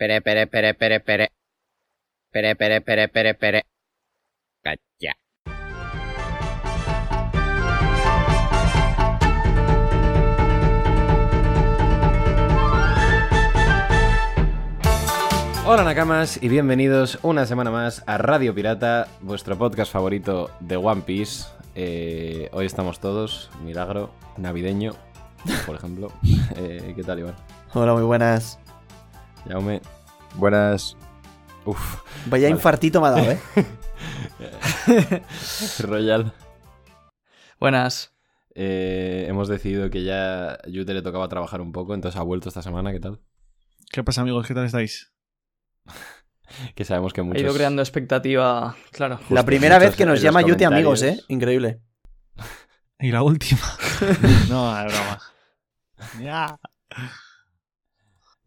Pere, pere, pere, pere, pere. Pere, pere, pere, pere, pere. Cacha. Hola Nakamas y bienvenidos una semana más a Radio Pirata, vuestro podcast favorito de One Piece. Eh, hoy estamos todos, milagro, navideño, por ejemplo. Eh, ¿Qué tal, Iván? Hola, muy buenas. Jaume. Buenas. Uf, Vaya Vale. infartito me ha dado, ¿eh? Royal. Buenas. Eh, hemos decidido que ya a Yute le tocaba trabajar un poco, entonces ha vuelto esta semana, ¿qué tal? ¿Qué pasa, amigos? ¿Qué tal estáis? Que sabemos que He muchos... ido creando expectativa, claro. La primera vez que nos llama Yute amigos, ¿eh? Increíble. Y la última. no, es broma. Ya.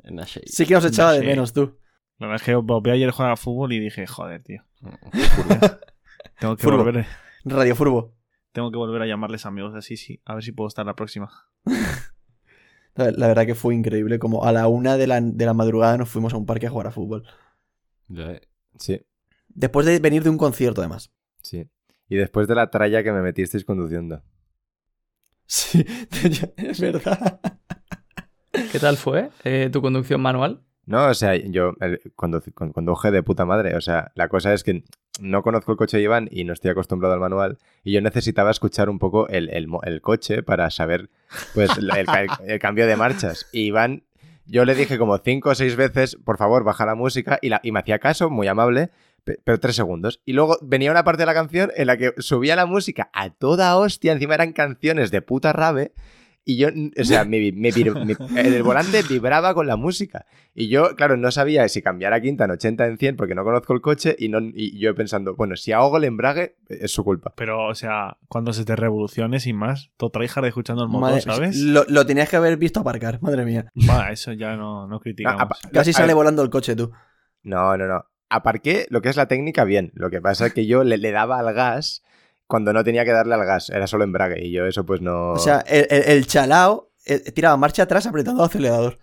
En la shade. Sí que nos echaba de menos tú. La verdad es que vi ayer jugar a fútbol y dije, joder, tío. Tengo que Furbo. volver. Radio Furbo. Tengo que volver a llamarles amigos así, sí. A ver si puedo estar la próxima. La, verdad que fue increíble. Como a la una de la, de la madrugada nos fuimos a un parque a jugar a fútbol. Ya, eh. Sí, Después de venir de un concierto, además. sí. Y después de la tralla que me metisteis conduciendo. Sí, es verdad. ¿Qué tal fue eh, tu conducción manual? No, o sea, yo conduje de puta madre. O sea, la cosa es que no conozco el coche de Iván y no estoy acostumbrado al manual. Y yo necesitaba escuchar un poco el, el el coche para saber pues el, el ca- el cambio de marchas. Y Iván, yo le dije como cinco o seis veces, por favor, baja la música. Y, la, y me hacía caso, muy amable, pe- pero tres segundos. Y luego venía una parte de la canción en la que subía la música a toda hostia. Encima eran canciones de puta rave. Y yo, o sea, me, me vir- me- el volante vibraba con la música. Y yo, claro, no sabía si cambiar a quinta en 80 en 100 porque no conozco el coche y, no, y yo pensando, bueno, si ahogo el embrague, es su culpa. Pero, o sea, cuando se te revolucione sin más, todo tryhard escuchando el motor, Madre- ¿sabes? Lo, lo tenías que haber visto aparcar, madre mía. Va, eso ya no, no criticamos. Apa- Casi a sale volando el coche tú. No, no, no. Aparqué lo que es la técnica bien. Lo que pasa es que yo le, le daba al gas cuando no tenía que darle al gas. Era solo embrague y yo eso pues no... O sea, el, el- el chalao eh, tiraba marcha atrás apretando el acelerador.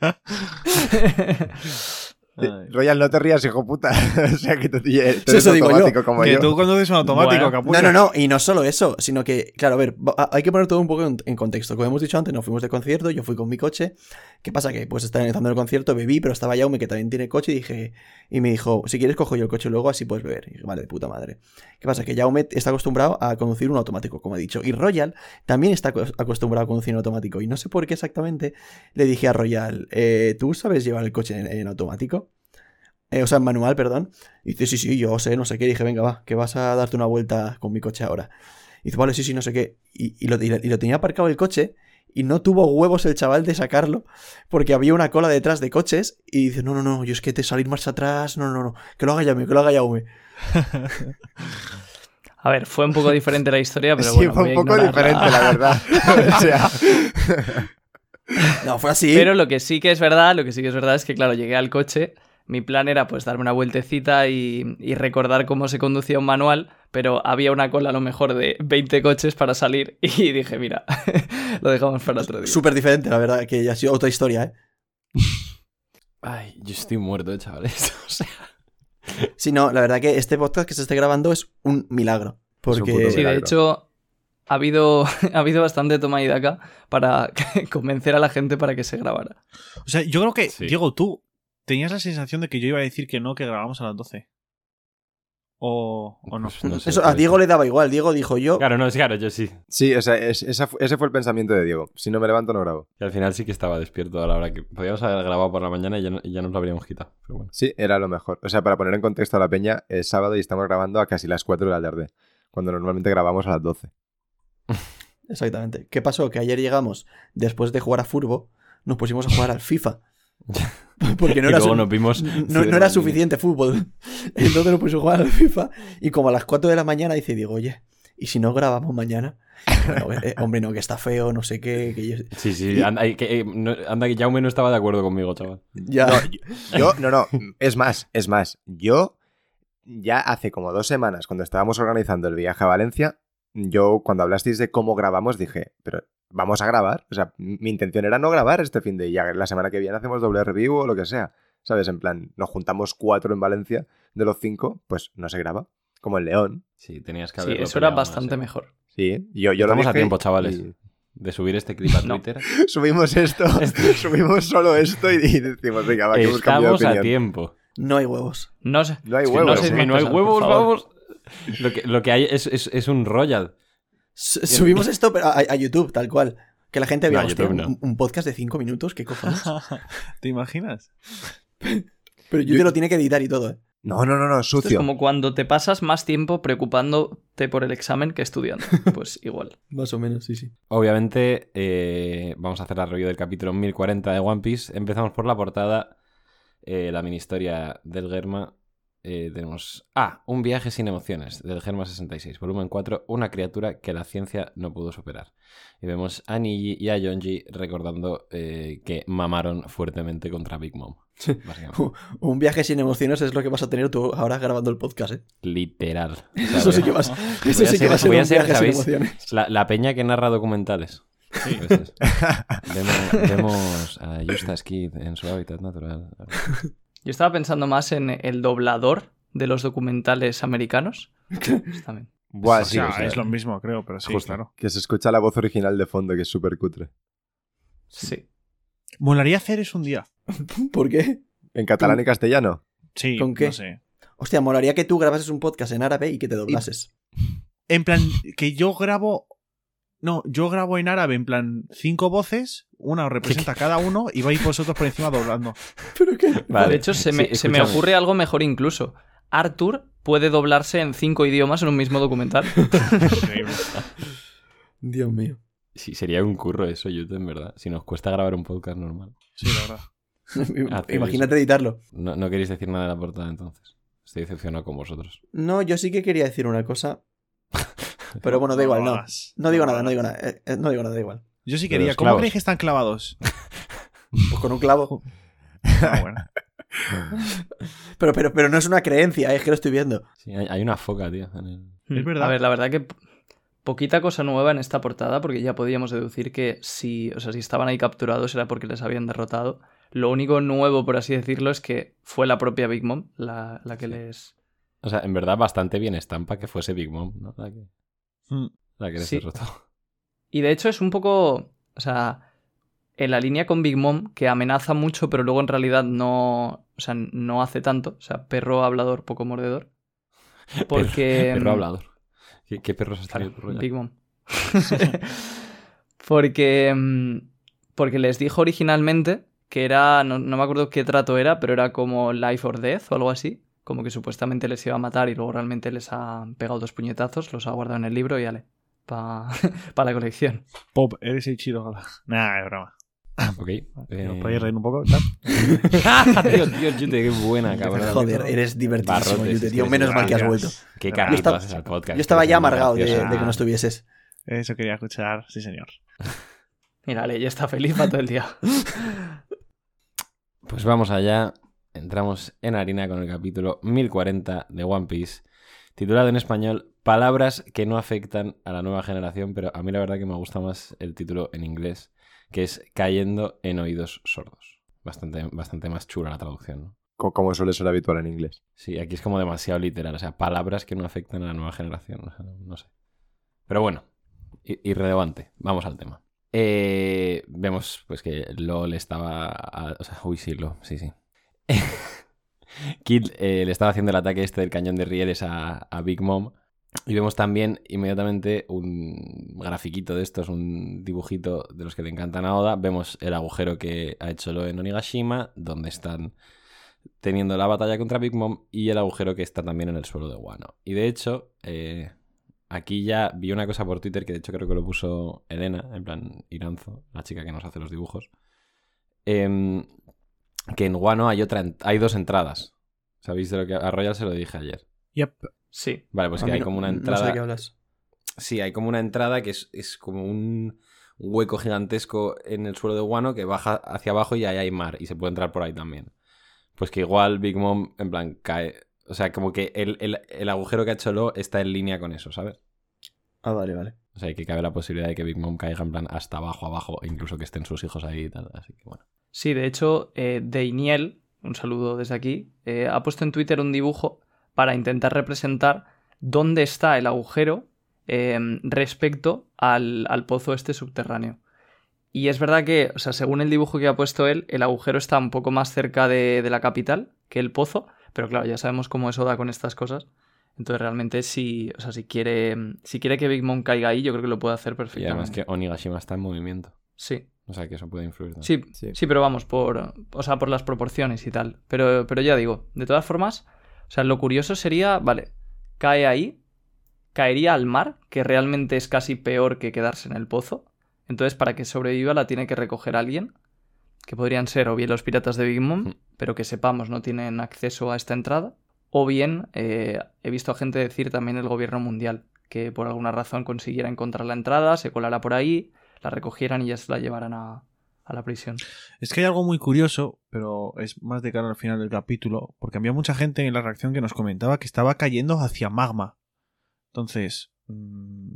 Ay. Royal, no te rías, hijo puta. o sea, que tú, tú eres eso digo yo. automático como que yo. tú conduces un automático, Bueno. capullo. No, no, no, y no solo eso, sino que, claro, a ver, hay que poner todo un poco en, en contexto. Como hemos dicho antes, nos fuimos de concierto, yo fui con mi coche. ¿Qué pasa? Que pues estaba empezando el concierto, bebí, pero estaba Jaume, que también tiene coche, y dije, y me dijo, si quieres cojo yo el coche luego, así puedes beber. Y dije, vale, de puta madre. ¿Qué pasa? Que Jaume está acostumbrado a conducir un automático, como he dicho. Y Royal también está acos- acostumbrado a conducir un automático. Y no sé por qué exactamente le dije a Royal, eh, ¿tú sabes llevar el coche en, en automático? Eh, o sea, en manual, perdón. Y dice, sí, sí, yo sé, no sé qué. dije, venga, va, que vas a darte una vuelta con mi coche ahora. Y dice, vale, sí, sí, no sé qué. Y, y lo, y y tenía aparcado el coche y no tuvo huevos el chaval de sacarlo porque había una cola detrás de coches y dice, no, no, no, yo es que te salir marcha atrás, no, no, no, que lo haga Jaume, que lo haga Jaume. A ver, fue un poco diferente la historia, pero sí, bueno, fue un poco diferente, la verdad. o sea, No, fue así. Pero lo que sí que es verdad, lo que sí que es verdad es que, claro, llegué al coche. Mi plan era pues darme una vueltecita y, y recordar cómo se conducía un manual, pero había una cola a lo mejor de 20 coches para salir y dije, mira, lo dejamos para otro día. Súper diferente, la verdad, que ya ha sido otra historia, ¿eh? Ay, yo estoy muerto, chavales. O sea, Sí, no, la verdad que este podcast que se esté grabando es un milagro. Porque... Sí, de hecho, ha habido, ha habido bastante toma y daca para convencer a la gente para que se grabara. O sea, yo creo que, Sí. Diego, tú tenías la sensación de que yo iba a decir que no, que grabamos a las 12. O, o no. pues no sé, Eso a Diego le daba igual. Diego dijo yo. Claro, no, es claro, yo sí. sí, o sea, es- esa fu- ese fue el pensamiento de Diego. Si no me levanto, no grabo. Y al final sí que estaba despierto a la hora que podíamos haber grabado por la mañana y ya, no- ya nos lo habríamos quitado. Pero bueno. Sí, era lo mejor. O sea, para poner en contexto a la peña, es sábado y estamos grabando a casi las 4 de la tarde, cuando normalmente grabamos a las 12. Exactamente. ¿Qué pasó? Que ayer llegamos, después de jugar a Furbo, nos pusimos a jugar al FIFA. Porque no y era, luego su- nos vimos. no, no era suficiente fútbol. Entonces nos pusimos a jugar al FIFA. Y como a las 4 de la mañana dice, digo, oye, ¿y si no grabamos mañana? Bueno, eh, hombre, no, que está feo, no sé qué. Que yo- Sí, sí, anda, y que, eh, no- anda que Jaume no estaba de acuerdo conmigo, chaval. Ya. No, yo- no, no, es más, es más. Yo, ya hace como dos semanas, cuando estábamos organizando el viaje a Valencia, yo cuando hablasteis de cómo grabamos dije, pero vamos a grabar. O sea, mi intención era no grabar este fin de y ya la semana que viene hacemos doble review o lo que sea. ¿Sabes? En plan, nos juntamos cuatro en Valencia, de los cinco, pues no se graba. Como en León. Sí, tenías que Sí, haberlo eso era bastante mejor. Sí, yo, yo lo Estamos a tiempo, chavales. y- De subir este clip a No. Twitter. subimos esto, subimos solo esto y, y decimos, venga, va, que hemos cambiado Estamos a tiempo. No hay huevos. No sé. No hay huevos. no sé no hay huevos, vamos. Lo que, lo que hay es, es- es un royal. Subimos esto a, a YouTube, tal cual. Que la gente vea, No, hostia, YouTube no. un, un podcast de 5 minutos, ¿qué cojones? ¿Te imaginas? Pero yo te lo tiene que editar y todo, ¿eh? No, no, no, no, Esto es sucio. como cuando te pasas más tiempo preocupándote por el examen que estudiando. Pues igual. Más o menos, sí, sí. Obviamente, eh, vamos a hacer la review del capítulo 1040 de One Piece. Empezamos por la portada, eh, la mini historia del Germa. Eh, tenemos. Ah, un viaje sin emociones, del Germa 66, volumen 4, una criatura que la ciencia no pudo superar. Y vemos a Niji y a Yonji recordando eh, que mamaron fuertemente contra Big Mom. Un viaje sin emociones es lo que vas a tener tú ahora grabando el podcast, ¿eh? Literal. Eso sí que vas, eso a sí que ser- va a ser voy a un ser, viaje sin. La, la peña que narra documentales. A vemos a Justas Kid en su hábitat natural. Yo estaba pensando más en el doblador de los documentales americanos. Pues también. Buah, o sí, sea, o sea, es lo mismo, creo, pero sí, Justo. claro. que se escucha la voz original de fondo, que es súper cutre. Sí. Molaría hacer eso un día. ¿Por qué? En catalán y castellano. Sí, ¿Con qué? no sé. Hostia, molaría que tú grabases un podcast en árabe y que te doblases. En plan, que yo grabo. No, yo grabo en árabe, en plan, cinco voces, una os representa cada uno y vais vosotros por encima doblando. ¿Pero qué? Vale. De hecho, se me, Sí, se me ocurre algo mejor incluso. Arthur puede doblarse en cinco idiomas en un mismo documental. Dios mío. Sí, sería un curro eso, YouTube, en verdad. Si nos cuesta grabar un podcast normal. Sí, la verdad. Imagínate editarlo. No, no queréis decir nada de la portada entonces. Estoy decepcionado con vosotros. No, yo sí que quería decir una cosa. Pero bueno, da No igual, no. No digo nada, no digo nada. eh, eh, no digo nada, da igual. Yo sí quería. ¿Cómo clavos. creéis que están clavados? Pues con un clavo. Ah, bueno. Pero, pero, pero no es una creencia, eh, es que lo estoy viendo. Sí, hay, hay una foca, tío. en el- Es verdad. A ver, la verdad que po- poquita cosa nueva en esta portada, porque ya podíamos deducir que si, o sea, si estaban ahí capturados era porque les habían derrotado. Lo único nuevo, por así decirlo, es que fue la propia Big Mom la, la que Sí. les. O sea, en verdad bastante bien estampa que fuese Big Mom, ¿no? La que. La que les Sí. derrotó. Y de hecho es un poco. O sea. En la línea con Big Mom, que amenaza mucho, pero luego en realidad no. O sea, no hace tanto. O sea, perro hablador, poco mordedor. Porque. Perro hablador. ¿Qué, qué perros Claro, tú, Royal? Big Mom. porque, mm, porque les dijo originalmente que era, no, no me acuerdo qué trato era, pero era como life or death o algo así. Como que supuestamente les iba a matar y luego realmente les ha pegado dos puñetazos, los ha guardado en el libro y ale, para la colección. Pop, eres el chido. gala. Nah, es broma. Ok. ¿Os eh, podéis reír un poco? Tío, tío, Yute, qué buena, cabrón. Joder, eres divertidísimo, Yute, tío. Menos mal que has vuelto. Qué Yo carajo estaba- haces al podcast. Yo estaba ya amargado de, de que no estuvieses. Eso quería escuchar, sí, señor. Mira, Ale, ya está feliz para todo el día. Pues vamos allá. Entramos en harina con el capítulo 1040 de One Piece, titulado en español Palabras que no afectan a la nueva generación, pero a mí la verdad que me gusta más el título en inglés, que es Cayendo en oídos sordos. Bastante, bastante más chula la traducción, ¿no? Co- Como suele ser habitual en inglés. Sí, aquí es como demasiado literal, o sea, palabras que no afectan a la nueva generación, o sea, no sé. Pero bueno, irrelevante, vamos al tema. Eh, vemos pues que LOL estaba... a- o sea, uy, sí, LOL, sí, sí. Kid eh, le estaba haciendo el ataque este del cañón de rieles a, Big Mom. Y vemos también inmediatamente un grafiquito de estos, un dibujito de los que le encantan a Oda. Vemos el agujero que ha hecho Lo en Onigashima, donde están teniendo la batalla contra Big Mom y el agujero que está también en el suelo de Wano. Y de hecho, eh, aquí ya vi una cosa por Twitter que de hecho creo que lo puso Elena, en plan Iranzo, la chica que nos hace los dibujos. em, que en Wano hay, otra, hay dos entradas. ¿Sabéis de lo que a Royal se lo dije ayer? Yep. Sí. Vale, pues A que hay no- como una No sé entrada. de qué hablas. Sí, hay como una entrada que es, es como un hueco gigantesco en el suelo de Guano que baja hacia abajo y ahí hay mar y se puede entrar por ahí también. Pues que igual Big Mom, en plan, cae. O sea, como que el, el- el agujero que ha hecho Lo está en línea con eso, ¿sabes? Ah, vale, vale. O sea, que cabe la posibilidad de que Big Mom caiga en plan hasta abajo, abajo, e incluso que estén sus hijos ahí y tal. Así que bueno. Sí, de hecho, eh, Deiniel, un saludo desde aquí, eh, ha puesto en Twitter un dibujo para intentar representar dónde está el agujero eh, respecto al, al pozo este subterráneo. Y es verdad que, o sea, según el dibujo que ha puesto él, el agujero está un poco más cerca de, de la capital que el pozo, pero claro, ya sabemos cómo eso da con estas cosas. Entonces realmente si, o sea, si quiere, si quiere que Big Mom caiga ahí, yo creo que lo puede hacer Y perfectamente. además que Onigashima está en movimiento. Sí, O sea, que eso puede influir. también. sí, Sí. sí, pero vamos, por, o sea, por las proporciones y tal. Pero, pero ya digo, de todas formas, o sea, lo curioso sería, vale, cae ahí, caería al mar, que realmente es casi peor que quedarse en el pozo. Entonces, para que sobreviva, la tiene que recoger alguien, que podrían ser o bien los piratas de Big Mom, Hmm. pero que sepamos no tienen acceso a esta entrada, o bien eh, he visto a gente decir también el gobierno mundial, que por alguna razón consiguiera encontrar la entrada, se colara por ahí, la recogieran y ya se la llevaran a, a la prisión. Es que hay algo muy curioso, pero es más de cara al final del capítulo, porque había mucha gente en la reacción que nos comentaba que estaba cayendo hacia magma. Entonces, mm,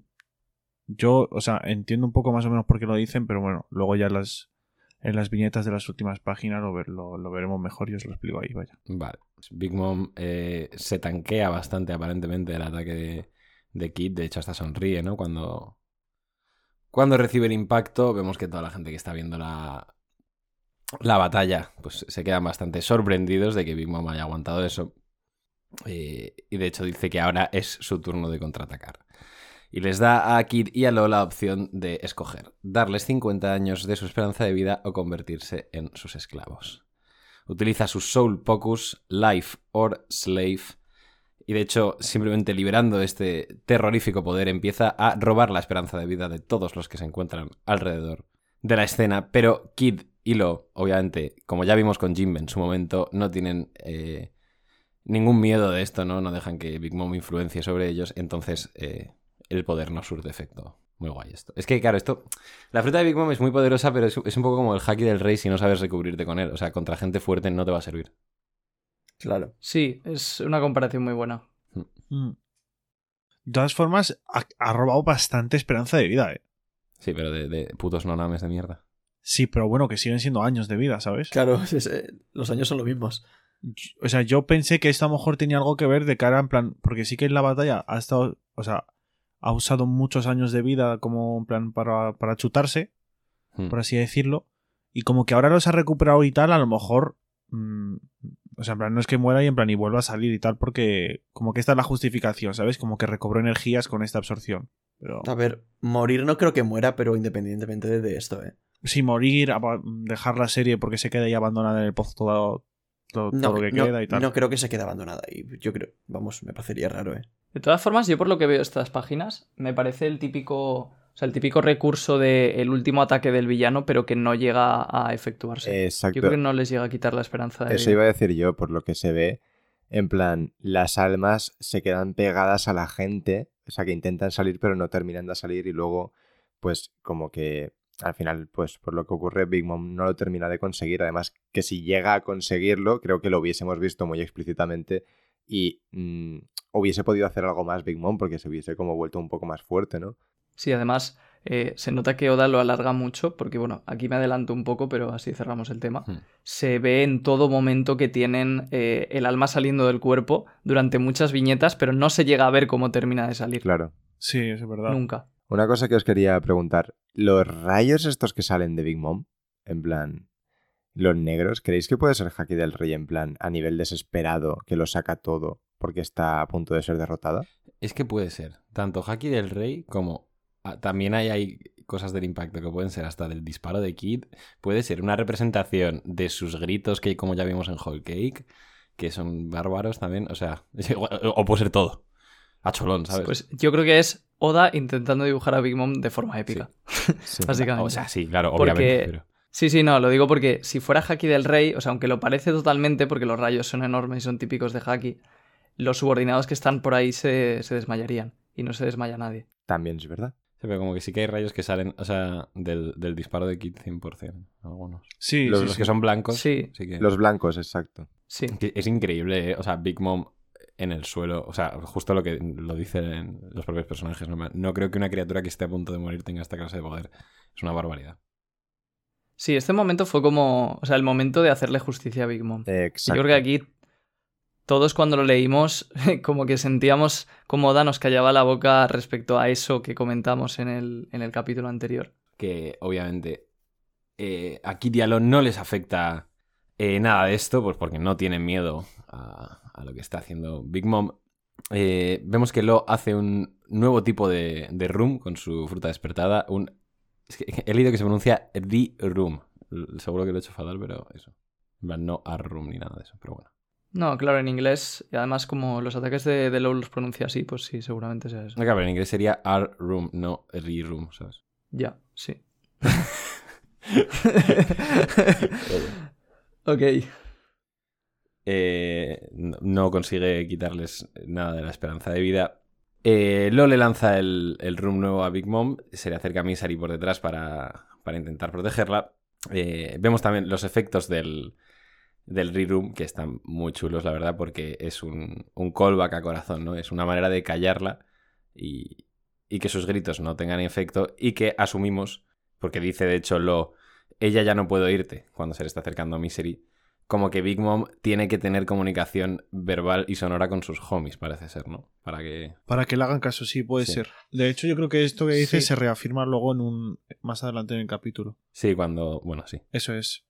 yo, o sea, entiendo un poco más o menos por qué lo dicen, pero bueno, luego ya las, en las viñetas de las últimas páginas lo, ver- lo, lo veremos mejor y os lo explico ahí, vaya. Vale. Big Mom eh, se tanquea bastante aparentemente el ataque de, de Kid. De hecho, hasta sonríe, ¿no? Cuando, cuando recibe el impacto, vemos que toda la gente que está viendo la, la batalla, pues se quedan bastante sorprendidos de que Big Mom haya aguantado eso. Eh, y de hecho dice que ahora es su turno de contraatacar. Y les da a Kid y a Lo la opción de escoger, darles 50 años de su esperanza de vida o convertirse en sus esclavos. Utiliza su Soul Pocus, Life or Slave. Y de hecho, simplemente liberando este terrorífico poder, empieza a robar la esperanza de vida de todos los que se encuentran alrededor de la escena. Pero Kid y Lo, obviamente, como ya vimos con Jimbe en su momento, no tienen eh, ningún miedo de esto, ¿no? No dejan que Big Mom influencie sobre ellos. Entonces, eh, el poder no surte efecto. Muy guay esto. Es que, claro, esto. La fruta de Big Mom es muy poderosa, pero es, es un poco como el haki del rey si no sabes recubrirte con él. O sea, contra gente fuerte no te va a servir. Claro. Sí, es una comparación muy buena. Mm. De todas formas, ha, ha robado bastante esperanza de vida, ¿eh? Sí, pero de, de putos nonames de mierda. Sí, pero bueno, que siguen siendo años de vida, ¿sabes? Claro, es- eh, los años son los mismos. O sea, yo pensé que esto a lo mejor tenía algo que ver de cara en plan. Porque sí que en la batalla ha estado. O sea, ha usado muchos años de vida como en plan para, para chutarse, Hmm. por así decirlo. Y como que ahora los ha recuperado y tal, a lo mejor. mm, o sea, en plan, no es que muera y en plan y vuelva a salir y tal, porque como que esta es la justificación, ¿sabes? Como que recobró energías con esta absorción. Pero A ver, morir no creo que muera, pero independientemente de, esto, ¿eh? si morir, dejar la serie porque se queda ahí abandonada en el pozo todo, todo, todo No, lo que no- queda y tal. no creo que se quede abandonada. Y yo creo, vamos, me parecería raro, ¿eh? De todas formas, yo por lo que veo estas páginas, me parece el típico, o sea, el típico recurso del último ataque del villano, pero que no llega a efectuarse. Exacto. Yo creo que no les llega a quitar la esperanza de Eso iba a decir yo, por lo que se ve. En plan, las almas se quedan pegadas a la gente, o sea, que intentan salir pero no terminan de salir y luego, pues, como que al final, pues, por lo que ocurre, Big Mom no lo termina de conseguir. Además, que si llega a conseguirlo, creo que lo hubiésemos visto muy explícitamente y mm, hubiese podido hacer algo más Big Mom porque se hubiese como vuelto un poco más fuerte, ¿no? Sí, además, eh, se nota que Oda lo alarga mucho, porque bueno, aquí me adelanto un poco, pero así cerramos el tema. Hmm. Se ve en todo momento que tienen eh, el alma saliendo del cuerpo durante muchas viñetas, pero no se llega a ver cómo termina de salir. Claro. Sí, es verdad. Nunca. Una cosa que os quería preguntar, ¿los rayos estos que salen de Big Mom, en plan, los negros, creéis que puede ser Haki del Rey en plan a nivel desesperado, que lo saca todo porque está a punto de ser derrotada? Es que puede ser. Tanto Haki del Rey como también hay, hay cosas del impacto que pueden ser hasta del disparo de Kid. Puede ser una representación de sus gritos que como ya vimos en Whole Cake, que son bárbaros también. O sea, o puede ser todo. A cholón, ¿sabes? Pues yo creo que es Oda intentando dibujar a Big Mom de forma épica. Sí. Básicamente. o sea, sí, claro, Porque- obviamente. pero- Sí, sí, no, lo digo porque si fuera Haki del Rey, o sea, aunque lo parece totalmente, porque los rayos son enormes y son típicos de Haki, los subordinados que están por ahí se, se desmayarían. Y no se desmaya nadie. También es verdad. Sí, pero como que sí que hay rayos que salen, o sea, del, del disparo de Kid 100%. Algunos. Sí, los sí, los sí. que son blancos. Sí. sí que- Los blancos, exacto. Sí. que Es increíble, ¿eh? O sea, Big Mom en el suelo. O sea, justo lo que lo dicen los propios personajes. No, no creo que una criatura que esté a punto de morir tenga esta clase de poder. Es una barbaridad. Sí, este momento fue como, o sea, el momento de hacerle justicia a Big Mom. Exacto. Yo creo que aquí todos cuando lo leímos como que sentíamos cómo Da nos callaba la boca respecto a eso que comentamos en el, en el capítulo anterior. Que obviamente eh, a Kid y a Lon no les afecta eh, nada de esto, pues porque no tienen miedo a, lo que está haciendo Big Mom. Eh, vemos que Lo hace un nuevo tipo de, room con su fruta despertada. Un, es que he leído que se pronuncia The Room. Seguro que lo he hecho fatal, pero eso. No a room ni nada de eso, pero bueno. No, claro, en inglés, y además como los ataques de, de Low los pronuncia así, pues sí, seguramente sea eso. No, claro, en inglés sería R room, no re room, ¿sabes? Ya, sí. ok. Eh, no- consigue quitarles nada de la esperanza de vida. Eh, Lo le lanza el, el room nuevo a Big Mom. Se le acerca a Misery por detrás para, para intentar protegerla. Eh, vemos también los efectos del, del re-room, que están muy chulos, la verdad, porque es un, un callback a corazón, ¿no? Es una manera de callarla y, y que sus gritos no tengan efecto y que asumimos, porque dice de hecho Lo, ella ya no puede oírte cuando se le está acercando a Misery, como que Big Mom tiene que tener comunicación verbal y sonora con sus homies, parece ser, ¿no? Para que... Para que le hagan caso, sí, puede Sí. ser. De hecho, yo creo que esto que dice Sí. se reafirma luego en un más adelante en el capítulo. Sí, cuando... Bueno, sí, Eso es,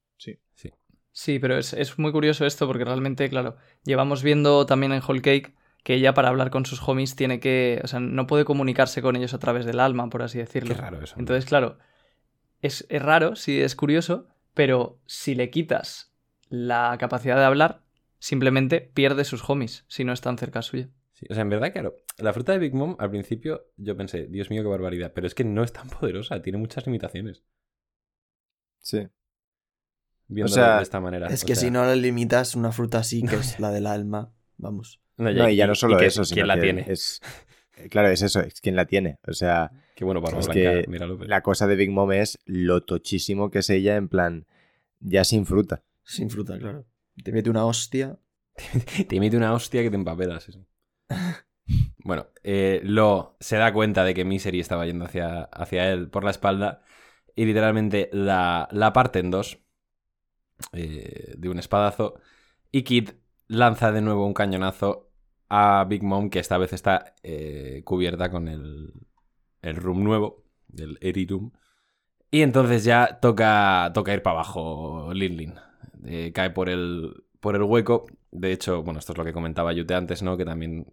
sí. pero es, es muy curioso esto porque realmente, claro, llevamos viendo también en Whole Cake que ella para hablar con sus homies tiene que, o sea, no puede comunicarse con ellos a través del alma, por así decirlo. Qué raro eso. ¿no? Entonces, claro, es, es raro, sí, es curioso, pero si le quitas la capacidad de hablar, simplemente pierde sus homies si no están cerca suya. Sí, O sea, en verdad, claro, la fruta de Big Mom al principio yo pensé, Dios mío, qué barbaridad, pero es que no es tan poderosa, tiene muchas limitaciones. Sí. Viéndolo sea, de esta manera. Es O que sea, si no le limitas una fruta así, que es la del alma, vamos. No, No, y ya no solo eso, sino ¿Quién la que tiene? Es, eh, claro, es eso, es quien la tiene. O sea, Qué bueno, Barba es Blanca, que míralo. pero- la cosa de Big Mom es lo tochísimo que es ella, en plan, ya sin fruta. Sin fruta, claro. Te mete una hostia. Te emite una hostia que te empapela, sí, sí. Bueno, eh, Lo se da cuenta de que Misery estaba yendo hacia, hacia él por la espalda y literalmente la, la parte en dos eh, de un espadazo y Kid lanza de nuevo un cañonazo a Big Mom que esta vez está eh, cubierta con el, el room nuevo, el Eri Room. Y entonces ya toca, toca ir para abajo Lin Lin. Eh, cae por el, por el hueco. De hecho, bueno, esto es lo que comentaba Yute antes, ¿no? Que también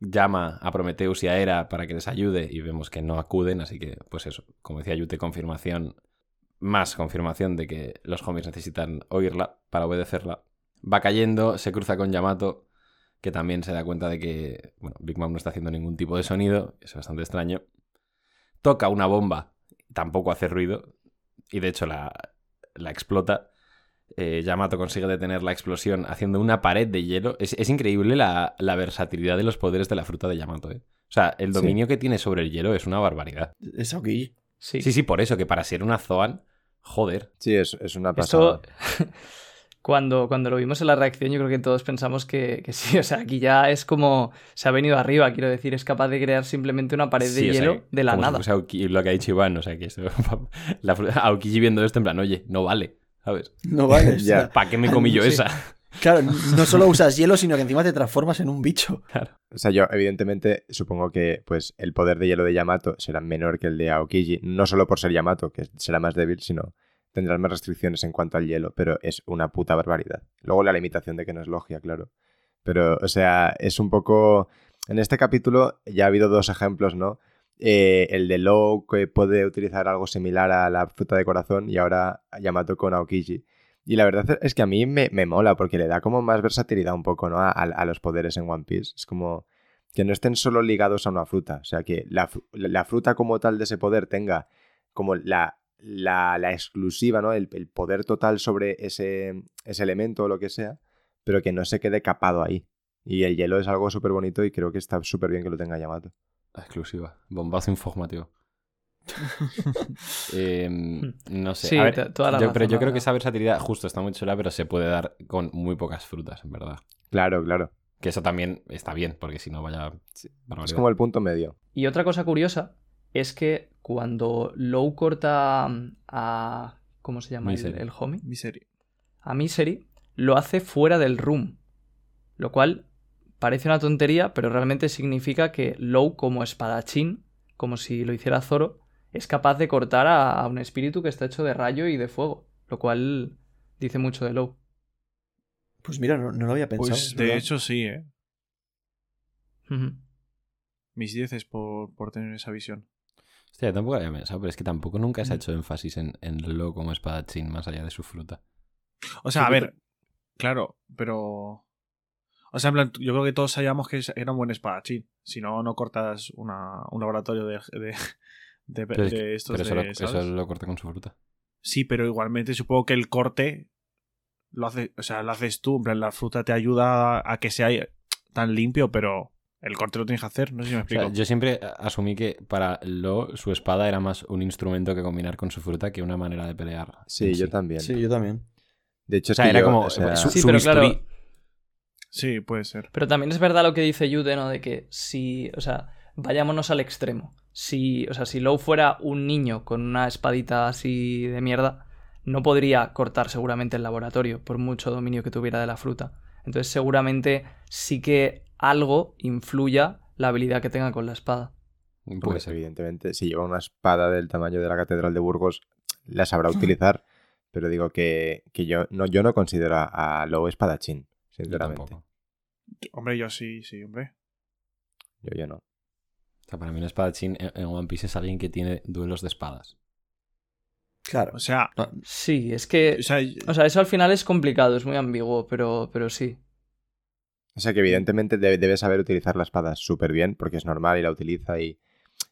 llama a Prometheus y a Hera para que les ayude y vemos que no acuden, así que, pues eso, como decía Yute, confirmación, más confirmación de que los homies necesitan oírla para obedecerla. Va cayendo, se cruza con Yamato, que también se da cuenta de que, bueno, Big Mom no está haciendo ningún tipo de sonido, es bastante extraño. Toca una bomba, tampoco hace ruido, y de hecho la, la explota. Eh, Yamato consigue detener la explosión haciendo una pared de hielo. Es, es increíble la, la versatilidad de los poderes de la fruta de Yamato, ¿eh? O sea, el Sí. dominio que tiene sobre el hielo es una barbaridad. Es Aokiji. Sí. Sí, sí, por eso, que para ser una Zoan, joder. Sí, es, es una pasada. Esto, cuando, cuando lo vimos en la reacción, yo creo que todos pensamos que, que sí. O sea, aquí ya es como. Se ha venido arriba, quiero decir. Es capaz de crear simplemente una pared de Sí, o sea, hielo de la como si nada. fuese Aoki- lo que ha dicho Iván, o sea, que eso, la, Aokiji viendo esto en plan, oye, no vale, ¿sabes? No vale. ¿Para qué me comí yo Sí. esa? Claro, no solo usas hielo, sino que encima te transformas en un bicho. O sea, yo evidentemente supongo que pues el poder de hielo de Yamato será menor que el de Aokiji, no solo por ser Yamato, que será más débil, sino tendrán más restricciones en cuanto al hielo, pero es una puta barbaridad. Luego la limitación de que no es logia, claro. Pero, o sea, es un poco... En este capítulo ya ha habido dos ejemplos, ¿no? Eh, el de Low que puede utilizar algo similar a la fruta de corazón y ahora Yamato con Aokiji. Y la verdad es que a mí me, me mola porque le da como más versatilidad un poco, ¿no? A, a- a los poderes en One Piece. Es como que no estén solo ligados a una fruta. O sea, que la, la fruta como tal de ese poder tenga como la, la, exclusiva, ¿no? El, el poder total sobre ese, ese elemento o lo que sea, pero que no se quede capado ahí. Y el hielo es algo súper bonito y creo que está súper bien que lo tenga Yamato. Exclusiva, bombazo informativo. Eh, no sé, Sí, a ver, to- toda la yo- razón, pero yo la creo que esa versatilidad justo está muy chula, pero se puede dar con muy pocas frutas, en verdad. Claro, claro. Que eso también está bien, porque si no vaya... Es como el punto medio. Y otra cosa curiosa es que cuando Low corta a. ¿Cómo se llama el, Misery. el homie? Miseria. A Misery, lo hace fuera del room. Lo cual parece una tontería, pero realmente significa que Low, como espadachín, como si lo hiciera Zoro, es capaz de cortar a, a un espíritu que está hecho de rayo y de fuego. Lo cual dice mucho de Low. Pues mira, no, no lo había pensado. Pues es de verdad. hecho sí, ¿eh? Mis dieces por, por tener esa visión. Hostia, tampoco había pensado, pero es que tampoco nunca se ha hecho énfasis en, en Lo como espadachín más allá de su fruta. O sea, Sí, a ver, claro, pero... O sea, en plan, yo creo que todos sabíamos que era un buen espadachín. Si no, no cortas una, un laboratorio de, de, de, Pero, de estos pero eso, de, lo, ¿sabes? eso lo corta con su fruta. Sí, pero igualmente supongo que el corte lo hace, o sea, lo haces tú. En plan, la fruta te ayuda a que sea tan limpio, pero el corte lo tienes que hacer. No sé si me O sea, explico. yo siempre asumí que para Lo su espada era más un instrumento que combinar con su fruta que una manera de pelear. Sí, yo también. Sí, yo también. De hecho, O es que era yo, como o sea, su, Sí, su pero claro- bisturí. Sí, puede ser. Pero también es verdad lo que dice Yude, ¿no? De que si, o sea, vayámonos al extremo. Si, o sea, si Low fuera un niño con una espadita así de mierda, no podría cortar seguramente el laboratorio, por mucho dominio que tuviera de la fruta. Entonces seguramente sí que algo influya la habilidad que tenga con la espada. Pues evidentemente, si lleva una espada del tamaño de la Catedral de Burgos, la sabrá utilizar. pero digo que, que yo, no, yo no considero a Lowe espadachín, sinceramente. Hombre, yo sí, sí, hombre. Yo, yo no. O sea, para mí un espadachín en, One Piece es alguien que tiene duelos de espadas. Claro. O sea, No, Sí, es que... o sea, O sea, eso al final es complicado, es muy ambiguo, pero, pero sí. O sea que evidentemente debe, debe saber utilizar la espada súper bien, porque es normal y la utiliza y,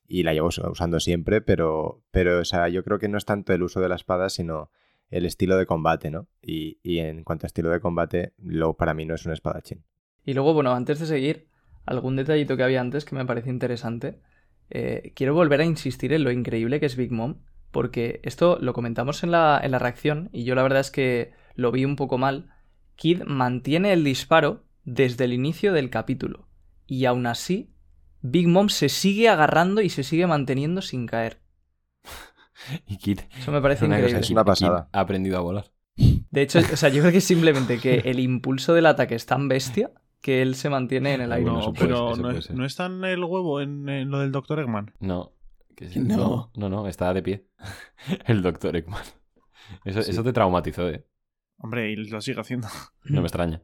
y la llevo us- usando siempre, pero, pero o sea, yo creo que no es tanto el uso de la espada, sino el estilo de combate, ¿no? Y, y en cuanto a estilo de combate, Lowe para mí no es un espadachín. Y luego, bueno, antes de seguir, algún detallito que había antes que me parece interesante. Eh, quiero volver a insistir en lo increíble que es Big Mom, porque esto lo comentamos en la, en la reacción y yo la verdad es que lo vi un poco mal. Kid mantiene el disparo desde el inicio del capítulo y aún así Big Mom se sigue agarrando y se sigue manteniendo sin caer. Y Kid. Eso me parece una cosa, increíble. es una Kid pasada. Ha aprendido a volar. De hecho, o sea, yo creo que simplemente que el impulso del ataque es tan bestia que él se mantiene en el aire. No, eso pero eso no, puede es- ser. ¿no está en el huevo en, en lo del Dr. Eggman? No. que sí, No. no. No, no, está de pie. el doctor Ekman. Eso, Sí. eso te traumatizó, ¿eh? Hombre, y lo sigue haciendo. No me extraña.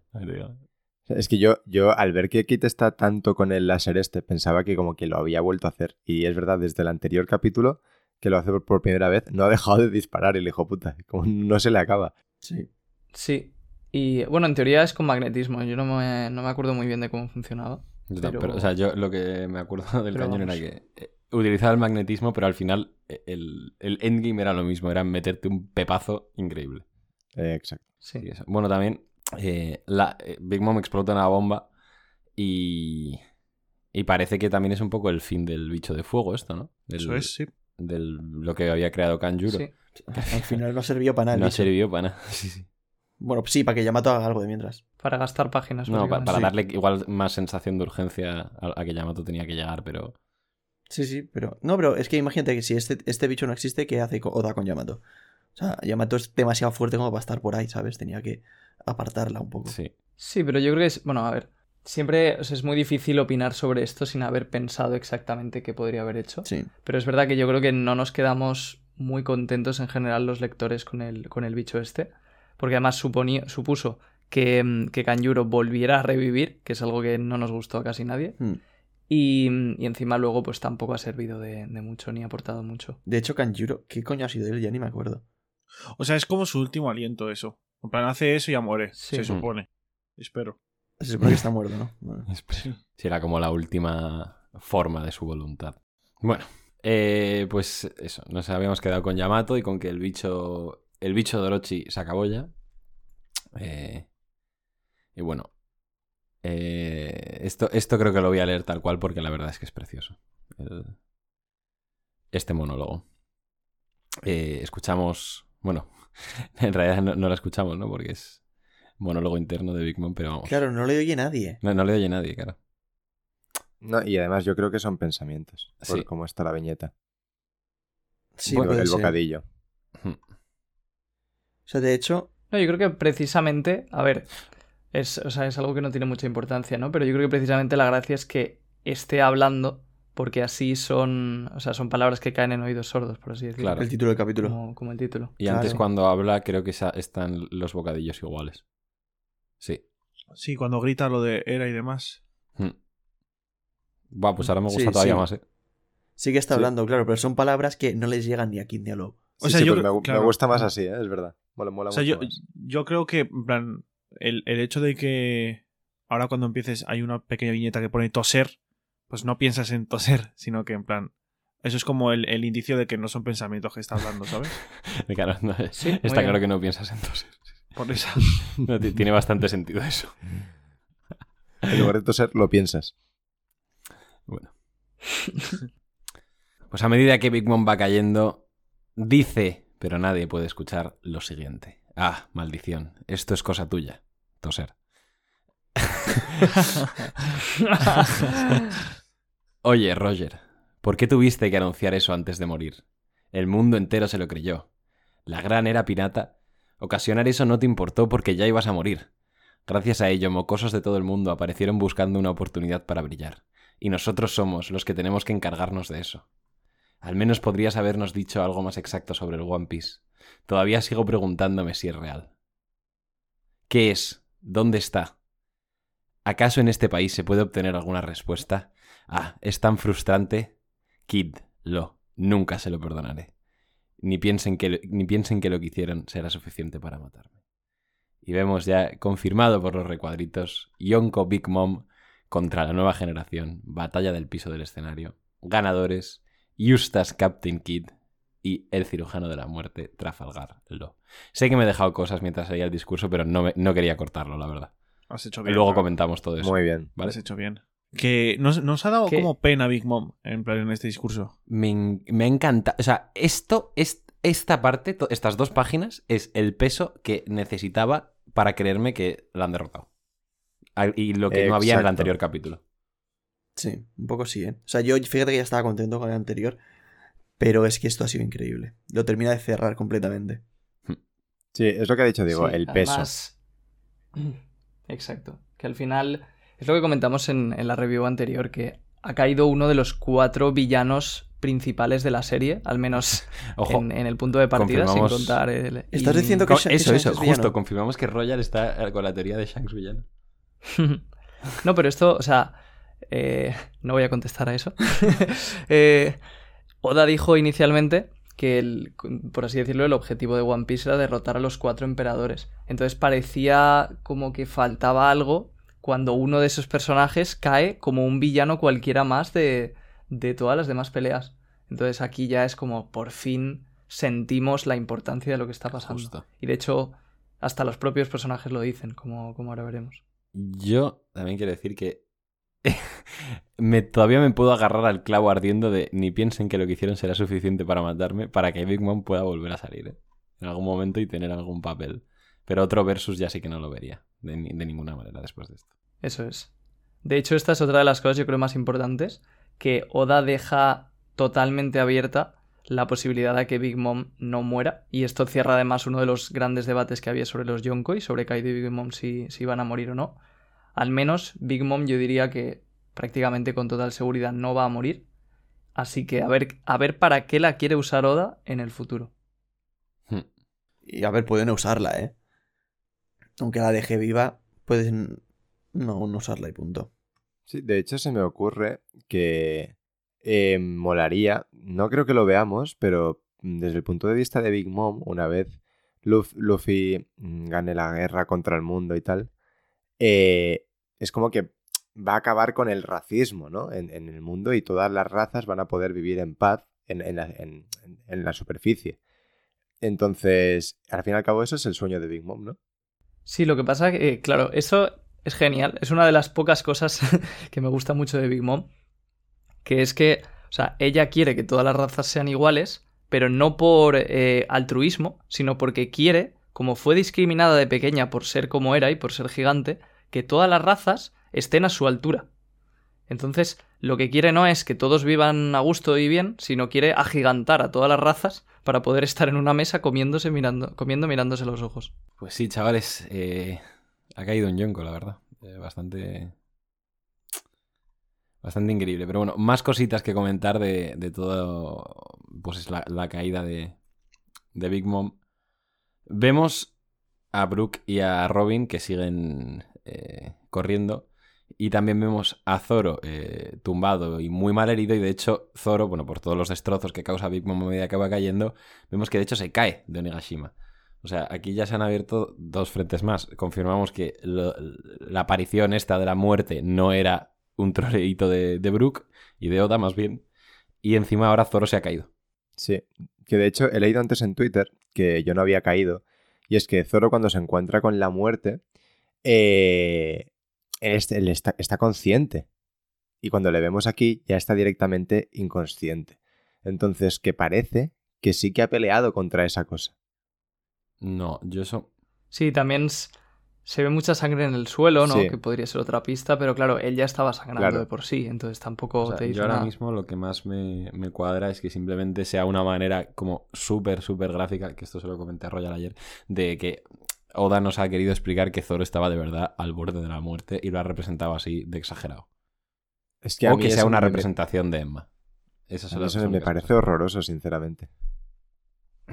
Es que yo, yo al ver que Kit está tanto con el láser este, pensaba que como que lo había vuelto a hacer. Y es verdad, desde el anterior capítulo, que lo hace por, por primera vez, no ha dejado de disparar el hijo puta. Como no se le acaba. sí. Sí. Y bueno, en teoría es con magnetismo. Yo no me, no me acuerdo muy bien de cómo funcionaba. Yo Pero- pero, o sea, yo lo que me acuerdo del Pero cañón vamos. era que eh, utilizaba el magnetismo, pero al final eh, el, el endgame era lo mismo, era meterte un pepazo increíble. Eh, exacto. Sí. Y eso. Bueno, también eh, la, eh, Big Mom explota una bomba y, y parece que también es un poco el fin del bicho de fuego esto, ¿no? Del, Eso es, sí. del- lo que había creado Kanjuro. Sí. Al final no sirvió para nada. No servido para nada. Sí, sí. Bueno, sí, para que Yamato haga algo de mientras. Para gastar páginas. No, para Sí. darle igual más sensación de urgencia a, a que Yamato tenía que llegar, pero... Sí, sí, pero. No, pero es que imagínate que si este, este bicho no existe, ¿qué hace Oda con Yamato? O sea, Yamato es demasiado fuerte como para estar por ahí, ¿sabes? Tenía que apartarla un poco. Sí. Sí, pero yo creo que es. Bueno, a ver. Siempre o sea, es muy difícil opinar sobre esto sin haber pensado exactamente qué podría haber hecho. Sí. Pero es verdad que yo creo que no nos quedamos muy contentos en general los lectores con el, con el bicho este. Porque además suponía, supuso que, mm, que Kanjuro volviera a revivir, que es algo que no nos gustó a casi nadie. Hmm. Y, y encima luego pues tampoco ha servido de, de mucho ni ha aportado mucho. De hecho, Kanjuro, ¿qué coño ha sido él? Ya ni me acuerdo. O sea, es como su último aliento eso. En plan, hace eso y ya muere, Sí. se supone. Espero. Se supone que está muerto, ¿no? Bueno. Sí, era como la última forma de su voluntad. Bueno, eh, pues eso, nos habíamos quedado con Yamato y con que el bicho, el bicho de Orochi se acabó ya. Eh, y bueno, eh, esto, esto creo que lo voy a leer tal cual porque la verdad es que es precioso. el- este monólogo. Eh, escuchamos, bueno, en realidad no, no lo escuchamos, ¿no? Porque es monólogo interno de Big Mom, pero vamos. Claro, no le oye nadie. No, no le oye nadie, claro. No, y además yo creo que son pensamientos, por Sí. cómo está la viñeta. Sí, el ser. bocadillo. O sea, de hecho, No, yo creo que precisamente, a ver, es, o sea, es algo que no tiene mucha importancia, ¿no? Pero yo creo que precisamente la gracia es que esté hablando, porque así son, o sea, son palabras que caen en oídos sordos, por así decirlo. Claro. el título del capítulo. Como, como el título. Y antes cuando habla creo que están los bocadillos iguales. Sí. Sí, cuando grita lo de era y demás. Hmm. Buah, pues ahora me gusta Sí, todavía sí. más, ¿eh? Sí que está Sí. hablando, claro, pero son palabras que no les llegan ni a Kid ni a Lowe. O Sí, sea, sí, yo pues creo- me, gusta más así, ¿eh? es verdad. Mola, mola O sea, mucho yo, más. yo creo que, en plan, el, el hecho de que ahora cuando empieces hay una pequeña viñeta que pone toser, pues no piensas en toser, sino que en plan, eso es como el, el indicio de que no son pensamientos que está hablando, ¿sabes? Claro, no, Sí, muy está claro bien. que no piensas entonces. Por eso. No, tiene bastante sentido eso. En lugar de toser, lo piensas. Bueno. Pues a medida que Big Mom va cayendo, dice, pero nadie puede escuchar lo siguiente. Ah, maldición. Esto es cosa tuya. Toser. Oye, Roger, ¿por qué tuviste que anunciar eso antes de morir? El mundo entero se lo creyó. La gran era pirata. Ocasionar eso no te importó porque ya ibas a morir. Gracias a ello, mocosos de todo el mundo aparecieron buscando una oportunidad para brillar. Y nosotros somos los que tenemos que encargarnos de eso. Al menos podrías habernos dicho algo más exacto sobre el One Piece. Todavía sigo preguntándome si es real. ¿Qué es? ¿Dónde está? ¿Acaso en este país se puede obtener alguna respuesta? Ah, es tan frustrante. Kid, lo, nunca se lo perdonaré. Ni piensen que, ni piensen que lo que hicieron será suficiente para matarme. Y vemos ya confirmado por los recuadritos Yonko Big Mom contra la nueva generación, batalla del piso del escenario, ganadores, Eustace Captain Kid y el cirujano de la muerte, Trafalgar Law. Sé que me he dejado cosas mientras leía el discurso, pero no, me- no quería cortarlo, la verdad. Has hecho Y bien. luego claro. comentamos todo eso. Muy bien. ¿vale? Has hecho bien. Que nos, nos ha dado ¿Qué? como pena Big Mom en plan en este discurso. Me, me encanta. O sea, esto, es, esta parte, to- estas dos páginas, es el peso que necesitaba para creerme que la han derrotado. Y lo que no había en el anterior capítulo. Sí, un poco sí, ¿eh? O sea, yo fíjate que ya estaba contento con el anterior, pero es que esto ha sido increíble. Lo termina de cerrar completamente. Sí, es lo que ha dicho Diego, Sí, el peso. además- Exacto. Que al final es lo que comentamos en, en la review anterior, que ha caído uno de los cuatro villanos principales de la serie, al menos Ojo, en, en el punto de partida, sin contar el... ¿Estás diciendo que eso, Shanks eso, es justo, villano? confirmamos que Royal está con la teoría de Shanks villano. No, pero esto, o sea, eh, no voy a contestar a eso. Eh, Oda dijo inicialmente que, el- por así decirlo, el objetivo de One Piece era derrotar a los cuatro emperadores. Entonces parecía como que faltaba algo cuando uno de esos personajes cae como un villano cualquiera más de, de todas las demás peleas. Entonces aquí ya es como por fin sentimos la importancia de lo que está pasando. Justo. Y de hecho, hasta los propios personajes lo dicen, como, como ahora veremos. Yo también quiero decir que me, todavía me puedo agarrar al clavo ardiendo de ni piensen que lo que hicieron será suficiente para matarme para que Big Mom pueda volver a salir ¿eh? en algún momento y tener algún papel. Pero otro versus ya sí que no lo vería de, de ninguna manera después de esto. Eso es. De hecho, esta es otra de las cosas yo creo más importantes, que Oda deja totalmente abierta la posibilidad de que Big Mom no muera. Y esto cierra además uno de los grandes debates que había sobre los Yonkoi, sobre Kaido y Big Mom si, si iban a morir o no. Al menos Big Mom yo diría que prácticamente con total seguridad no va a morir. Así que a ver, a ver para qué la quiere usar Oda en el futuro. Hmm. Y a ver, pueden usarla, ¿eh? Aunque la deje viva, pueden no, no usarla y punto. Sí, de hecho se me ocurre que eh, molaría, no creo que lo veamos, pero desde el punto de vista de Big Mom, una vez Luf- Luffy mm, gane la guerra contra el mundo y tal, eh, es como que va a acabar con el racismo, ¿no? En, el mundo y todas las razas van a poder vivir en paz en la superficie. Entonces, al fin y al cabo, eso es el sueño de Big Mom, ¿no? Sí, lo que pasa que, eh, claro, eso es genial. Es una de las pocas cosas que me gusta mucho de Big Mom. Que es que, o sea, ella quiere que todas las razas sean iguales, pero no por eh, altruismo, sino porque quiere como fue discriminada de pequeña por ser como era y por ser gigante, que todas las razas estén a su altura. Entonces, lo que quiere no es que todos vivan a gusto y bien, sino quiere agigantar a todas las razas para poder estar en una mesa comiéndose mirando, comiendo mirándose los ojos. Pues sí, chavales, eh, ha caído un yonko, la verdad. Eh, bastante. Bastante increíble. Pero bueno, más cositas que comentar de, de todo. Pues es la, la caída de, de Big Mom. Vemos a Brooke y a Robin que siguen eh, corriendo. Y también vemos a Zoro eh, tumbado y muy mal herido. Y de hecho, Zoro, bueno, por todos los destrozos que causa Big Mom a medida que va cayendo, vemos que de hecho se cae de Onigashima. O sea, aquí ya se han abierto dos frentes más. Confirmamos que la aparición esta de la muerte no era un troleíto de, de Brook y de Oda, más bien. Y encima ahora Zoro se ha caído. Sí, que de hecho he leído antes en Twitter que yo no había caído. Y es que Zoro cuando se encuentra con la muerte, eh, él, est- él está, está consciente. Y cuando le vemos aquí ya está directamente inconsciente. Entonces, que parece que sí que ha peleado contra esa cosa. No, yo eso. Sí, también se ve mucha sangre en el suelo, ¿no? Sí. Que podría ser otra pista, pero claro, él ya estaba sangrando Claro. de por sí, entonces tampoco o sea, te dice yo ahora nada. mismo lo que más me, me cuadra es que simplemente sea una manera como súper, súper gráfica, que esto se lo comenté a Royal ayer, de que Oda nos ha querido explicar que Zoro estaba de verdad al borde de la muerte y lo ha representado así de exagerado. Es que a o mí que sea eso una me- representación de Emma. Esas a mí eso me parece cosas. horroroso, sinceramente.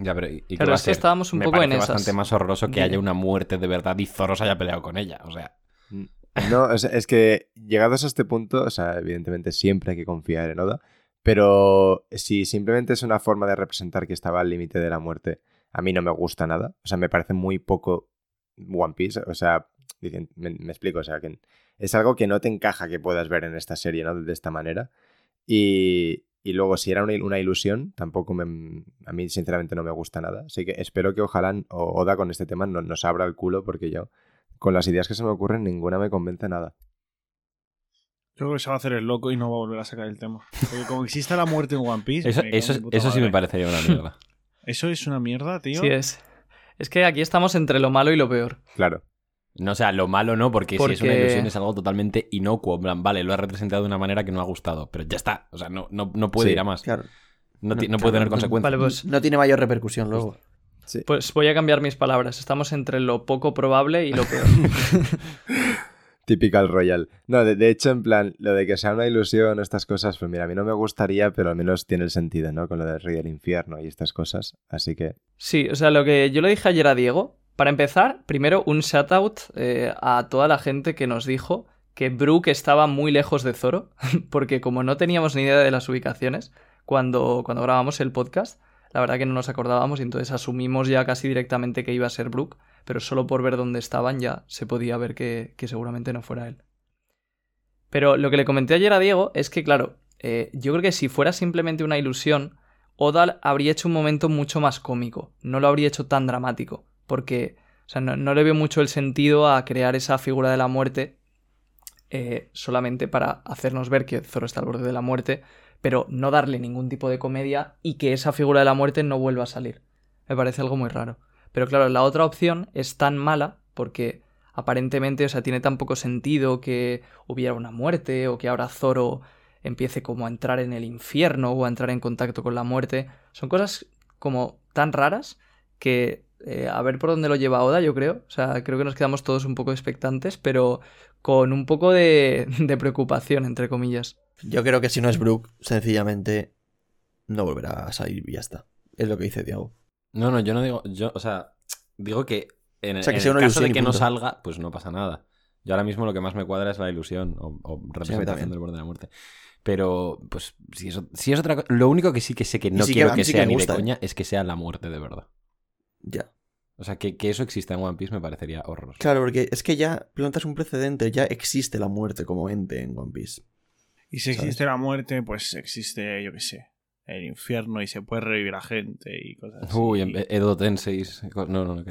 Ya, pero ¿y- a es que estábamos un Me poco en parece esas. bastante más horroroso que haya una muerte de verdad y Zoro se haya peleado con ella. O sea, No, o sea, es que llegados a este punto, o sea, evidentemente siempre hay que confiar en Oda, pero si simplemente es una forma de representar que estaba al límite de la muerte, a mí no me gusta nada. O sea, me parece muy poco One Piece. O sea, dicen- me, me explico, o sea, que es algo que no te encaja que puedas ver en esta serie, ¿no? De esta manera. Y, y luego, si era una, il- una ilusión, tampoco me, a mí sinceramente no me gusta nada. Así que espero que ojalá o- Oda con este tema no, nos abra el culo porque yo, con las ideas que se me ocurren, ninguna me convence nada. Yo creo que se va a hacer el loco y no va a volver a sacar el tema. Porque como exista la muerte en One Piece. eso, eso, eso sí me parecería una mierda. Eso es una mierda, tío. Sí, es. Es que aquí estamos entre lo malo y lo peor. Claro. No, o sea, lo malo no, porque, si es una ilusión es algo totalmente inocuo. En plan, vale, lo ha representado de una manera que no ha gustado, pero ya está. O sea, no, no, no puede Sí, ir a más. Claro. No, no, no puede claro, tener consecuencias. Vale, pues, No tiene mayor repercusión luego. Sí. pues voy a cambiar mis palabras. Estamos entre lo poco probable y lo peor. Typical Royal. No, de, de hecho, en plan, lo de que sea una ilusión, estas cosas, pues mira, a mí no me gustaría, pero al menos tiene el sentido, ¿no? Con lo del rey del infierno y estas cosas. Así que, Sí, o sea, lo que yo le dije ayer a Diego, para empezar, primero un shout out a toda la gente que nos dijo que Brook estaba muy lejos de Zoro, porque como no teníamos ni idea de las ubicaciones cuando, cuando grabamos el podcast, la verdad que no nos acordábamos y entonces asumimos ya casi directamente que iba a ser Brook, pero solo por ver dónde estaban ya se podía ver que, seguramente no fuera él. Pero lo que le comenté ayer a Diego es que, claro, eh, yo creo que si fuera simplemente una ilusión, Oda habría hecho un momento mucho más cómico, no lo habría hecho tan dramático, porque o sea, no, no le veo mucho el sentido a crear esa figura de la muerte eh, solamente para hacernos ver que Zoro está al borde de la muerte, pero no darle ningún tipo de comedia y que esa figura de la muerte no vuelva a salir. Me parece algo muy raro. Pero claro, la otra opción es tan mala porque aparentemente, o sea, tiene tan poco sentido que hubiera una muerte o que ahora Zoro empiece como a entrar en el infierno o a entrar en contacto con la muerte. Son cosas como tan raras que eh, a ver por dónde lo lleva Oda, yo creo. O sea, creo que nos quedamos todos un poco expectantes, pero con un poco de, preocupación, entre comillas. Yo creo que si no es Brook, sencillamente no volverá a salir y ya está. Es lo que dice Diego. No, no, yo no digo. Yo, o sea, digo que en, O sea, que en sea el caso de que no salga, pues no pasa nada. Yo ahora mismo lo que más me cuadra es la ilusión o, o representación también. del borde de la muerte. Pero, pues, si es, si es otra cosa. Lo único que sí que sé que no sí quiero que, mí sí que sea ni gusta, de ¿eh? coña es que sea la muerte de verdad. Ya. O sea, que, que eso exista en One Piece me parecería horroroso. Claro, porque es que ya plantas un precedente, ya existe la muerte como ente en One Piece. Y si ¿Sabes? existe la muerte, pues existe, yo qué sé, el infierno y se puede revivir a gente y cosas así. Uy, Edo. No, no, no,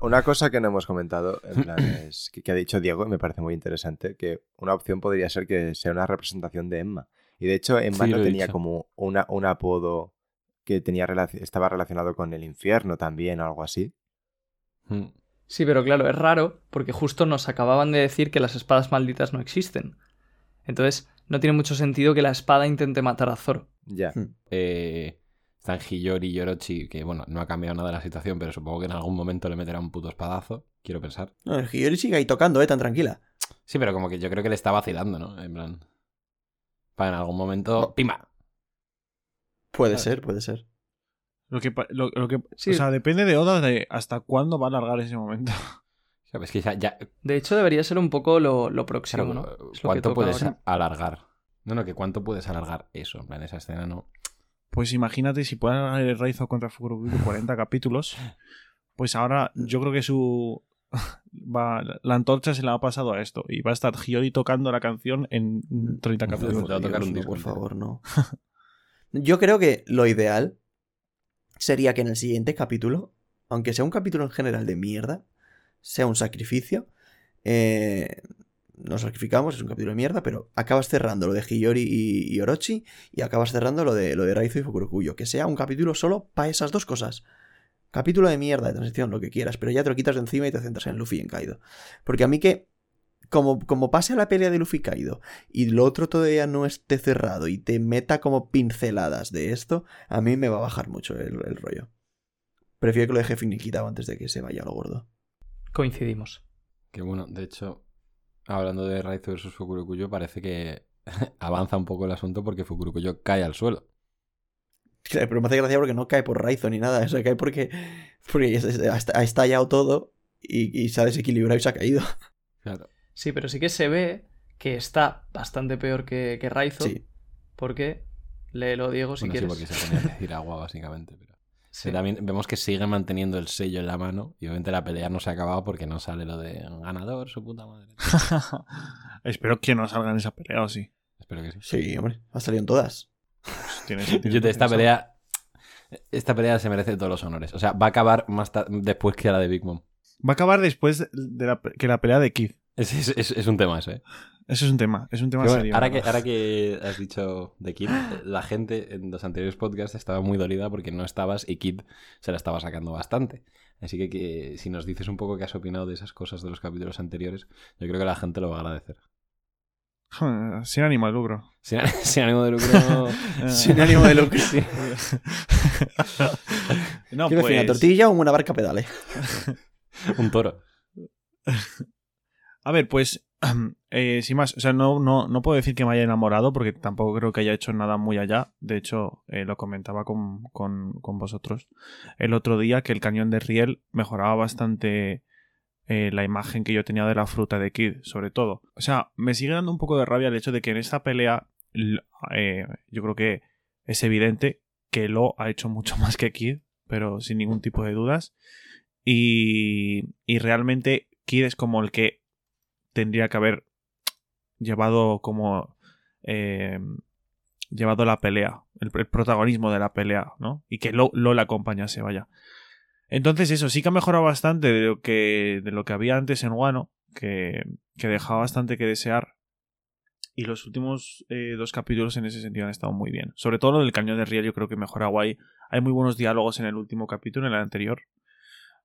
una cosa que no hemos comentado, en plan, es que, que ha dicho Diego, y me parece muy interesante, que una opción podría ser que sea una representación de Emma. Y de hecho, Emma Sí, no tenía dicho. como una, un apodo que tenía estaba relacionado con el infierno también o algo así. Mm. Sí, pero claro, es raro porque justo nos acababan de decir que las espadas malditas no existen. Entonces, no tiene mucho sentido que la espada intente matar a Zoro. Ya. Hmm. Eh, están Hiyori y Yorochi, que bueno, no ha cambiado nada la situación, pero supongo que en algún momento le meterá un puto espadazo, quiero pensar. No, el Hiyori sigue ahí tocando, eh, tan tranquila. Sí, pero como que yo creo que le está vacilando, ¿no? En plan. Para en algún momento. ¡Pimba! Puede ¿Sabes? ser, puede ser. Lo que, lo, lo que, Sí. O sea, depende de Oda de hasta cuándo va a alargar ese momento. ¿Sabes? Que ya. ya- De hecho, debería ser un poco lo, lo próximo, claro, ¿no? Es lo que ¿Cuánto puedes ahora. alargar? No, no, que cuánto puedes alargar eso. En plan, esa escena no. Pues imagínate si pueden alargar el Raizo contra Fukurokuyo 40 capítulos. Pues ahora yo creo que su. Va, la antorcha se la ha pasado a esto. Y va a estar Hiyori tocando la canción en 30 Te capítulos. va a tocar Dios, un no, disco por favor, no. Yo creo que lo ideal sería que en el siguiente capítulo, aunque sea un capítulo en general de mierda, sea un sacrificio. eh, nos sacrificamos, es un capítulo de mierda, pero acabas cerrando lo de Hiyori y, y Orochi y acabas cerrando lo de, lo de Raizo y Fukurokuyo. Que sea un capítulo solo para esas dos cosas. Capítulo de mierda, de transición, lo que quieras, pero ya te lo quitas de encima y te centras en Luffy y en Kaido. Porque a mí que, como, como pase a la pelea de Luffy y Kaido y lo otro todavía no esté cerrado y te meta como pinceladas de esto, a mí me va a bajar mucho el, el rollo. Prefiero que lo deje finiquitado antes de que se vaya a lo gordo. Coincidimos. Que bueno, de hecho, hablando de Raizo versus Fukurokuyo, parece que avanza un poco el asunto porque Fukurokuyo cae al suelo. Claro, Pero me hace gracia porque no cae por Raizo ni nada, o sea, cae porque, porque ha est- ha estallado todo y, y se ha desequilibrado y se ha caído. Claro. Sí, pero sí que se ve que está bastante peor que, que Raizo. Sí. Porque, léelo Diego si Bueno, sí, quieres. porque se ponía a decir agua, básicamente. Pero... Sí. Sí, también vemos que sigue manteniendo el sello en la mano y obviamente la pelea no se ha acabado porque no sale lo de ganador, su puta madre. Espero que no salgan esa pelea o sí. Espero que sí. Sí, hombre, ha salido en todas. Pues tiene sentido Yo de esta pelea. Esta pelea se merece todos los honores. O sea, va a acabar más después que la de Big Mom. Va a acabar después de la, que la pelea de Kid. Es, es- es- es un tema ese. ¿eh? Eso es un tema, es un tema bueno, serio. ahora, que, ¿verdad? ahora que has dicho de Kid, la gente en los anteriores podcasts estaba muy dolida porque no estabas y Kid se la estaba sacando bastante. Así que, que si nos dices un poco qué has opinado de esas cosas de los capítulos anteriores, yo creo que la gente lo va a agradecer. Sin ánimo de lucro. Sin, sin ánimo de lucro. Sin ánimo de lucro. no, ¿Qué prefiere, pues, una tortilla o una barca pedale? un toro. A ver, pues, eh, sin más, o sea, no, no, no puedo decir que me haya enamorado porque tampoco creo que haya hecho nada muy allá. De hecho, eh, lo comentaba con, con, con vosotros el otro día que el cañón de Riel mejoraba bastante eh, la imagen que yo tenía de la fruta de Kid, sobre todo. O sea, me sigue dando un poco de rabia el hecho de que en esta pelea yo creo que es evidente que Lo ha hecho mucho más que Kid, pero sin ningún tipo de dudas. Y, y realmente Kid es como el que tendría que haber llevado como eh, llevado la pelea, el, protagonismo de la pelea, ¿no? Y que Lo, Lo le acompañase, vaya. Entonces eso sí que ha mejorado bastante de lo que, de lo que había antes en Wano, que, que dejaba bastante que desear. Y los últimos eh, dos capítulos en ese sentido han estado muy bien. Sobre todo lo del cañón de Riel yo creo que mejora guay. Hay muy buenos diálogos en el último capítulo, en el anterior.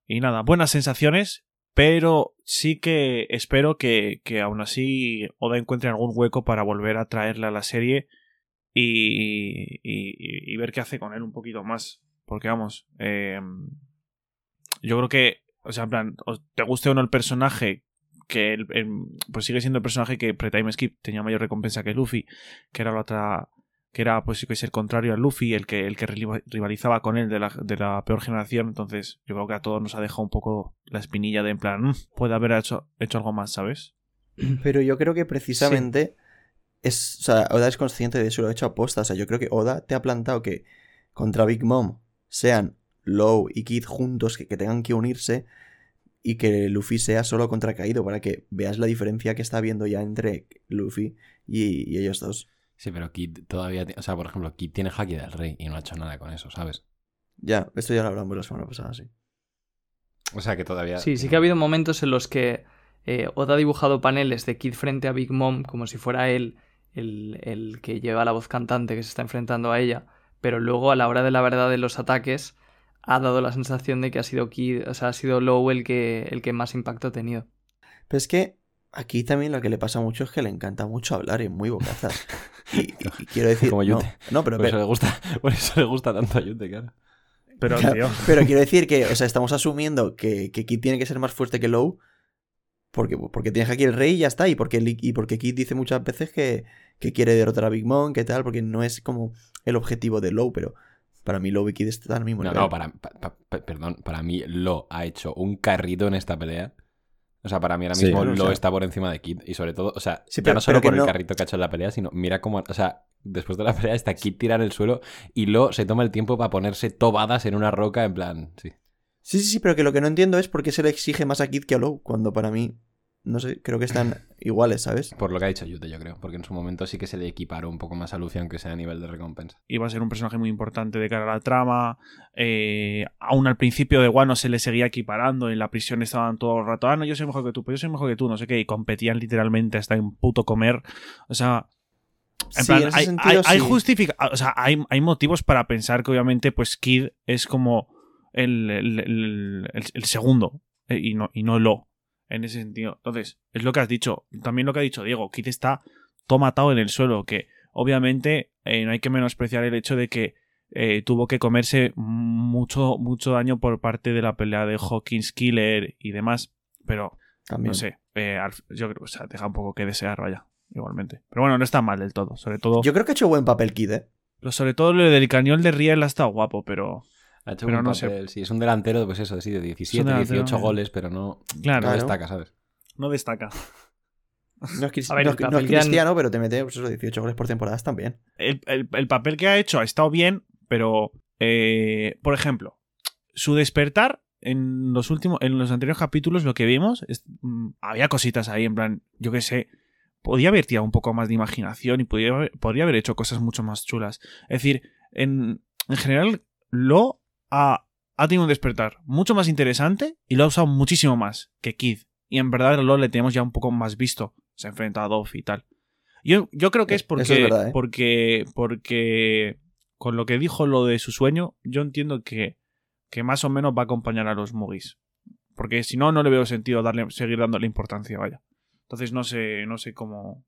Y nada, buenas sensaciones, pero sí que espero que, que aún así Oda encuentre algún hueco para volver a traerle a la serie y, y- y ver qué hace con él un poquito más. Porque vamos, eh, yo creo que, o sea, en plan, te guste o no el personaje, que el- pues sigue siendo el personaje que pre-time skip tenía mayor recompensa que Luffy, que era la otra, que era pues que es el contrario a Luffy, el que, el que riva- rivalizaba con él de la, de la peor generación, entonces yo creo que a todos nos ha dejado un poco la espinilla de en plan, "Mm, puede haber hecho, hecho algo más, ¿sabes? Pero yo creo que precisamente es, o sea, Oda es consciente de eso, lo ha hecho aposta. O sea, yo creo que Oda te ha plantado que contra Big Mom sean Low y Kid juntos, que, que tengan que unirse y que Luffy sea solo contra Kaido para que veas la diferencia que está habiendo ya entre Luffy y, y ellos dos. Sí, pero Kid todavía. O sea, por ejemplo, Kid tiene Haki del Rey y no ha hecho nada con eso, ¿sabes? Ya, esto ya lo hablamos la semana pasada, sí. O sea, que todavía. Sí, sí que ha habido momentos en los que eh, Oda ha dibujado paneles de Kid frente a Big Mom como si fuera él el, el que lleva la voz cantante que se está enfrentando a ella, pero luego a la hora de la verdad de los ataques ha dado la sensación de que ha sido Kid, o sea, ha sido Low el que, el que más impacto ha tenido. Pero es que aquí también lo que le pasa mucho es que le encanta mucho hablar y es muy bocazas. Y, y- y quiero decir. Como no, Yute. no, pero, Por eso le gusta, por eso le gusta tanto a Yute, claro. Pero, Claro, tío, pero quiero decir que, o sea, estamos asumiendo que, que Kid tiene que ser más fuerte que Low. Porque, porque tienes aquí el rey y ya está. Y porque, y porque Kid dice muchas veces que, que quiere derrotar a Big Mom, que tal, porque no es como el objetivo de Low, pero para mí Low y Kid están al mismo No, nivel. no, para, pa- pa- pa- perdón, para mí Lo ha hecho un carrito en esta pelea. O sea, para mí ahora Sí, mismo o Lo sea- está por encima de Kid. Y sobre todo, o sea, Sí, ya pero- no solo por el no- carrito que ha hecho en la pelea, sino mira cómo, o sea, después de la pelea está Kid tirado en el suelo y Lo se toma el tiempo para ponerse tobadas en una roca en plan, sí. Sí, sí, sí, pero que lo que no entiendo es por qué se le exige más a Kid que a Low, cuando para mí, no sé, creo que están iguales, ¿sabes? Por lo que ha dicho Yute, yo creo. Porque en su momento sí que se le equiparó un poco más a Luffy, aunque sea a nivel de recompensa. iba a ser un personaje muy importante de cara a la trama. eh, aún al principio de Wano se le seguía equiparando. En la prisión estaban todo el rato. Ah, no, yo soy mejor que tú, pero yo soy mejor que tú, no sé qué. Y competían literalmente hasta en puto comer. O sea. En Sí, plan, en ese hay, sentido, hay, hay sí. justifica- O sea, hay, hay motivos para pensar que obviamente, pues Kid es como el, el- el- el- el segundo. eh, y, no, y no lo. En ese sentido. Entonces, es lo que has dicho. También lo que ha dicho Diego. Kid está todo matado en el suelo. Que obviamente eh, no hay que menospreciar el hecho de que eh, tuvo que comerse mucho, mucho daño por parte de la pelea de Hawkins Killer y demás. Pero, También. no sé, eh, yo creo que o sea, deja un poco que desear, vaya, igualmente. Pero bueno, no está mal del todo. Sobre todo, Yo creo que ha hecho buen papel Kid, ¿eh? lo- sobre todo lo del cañón de Riel ha estado guapo, pero Ha hecho Pero un no sé. papel, sí, es un delantero, pues eso, sí, de 17, delantero, 18 ¿no? goles, pero no, claro, no destaca, ¿sabes? no destaca. No es, A ver, no es han- cristiano, pero te mete pues eso, 18 goles por temporada también. el, el- el papel que ha hecho ha estado bien, pero, eh, por ejemplo, su despertar en los últimos, en los anteriores capítulos, lo que vimos, es- mm, había cositas ahí, en plan, yo qué sé, podía haber tirado un poco más de imaginación y podría, haber- podría haber hecho cosas mucho más chulas. Es decir, en, en general, lo ha, ha tenido un despertar mucho más interesante y lo ha usado muchísimo más que Kid. Y en verdad, lo le tenemos ya un poco más visto. Se ha enfrentado a Dove y tal. Yo, yo creo que es Eso porque, es verdad, ¿eh? porque, porque con lo que dijo lo de su sueño, yo entiendo que, que más o menos va a acompañar a los Mugis. Porque si no, no le veo sentido darle, seguir dándole importancia, vaya. Entonces no sé, no sé cómo.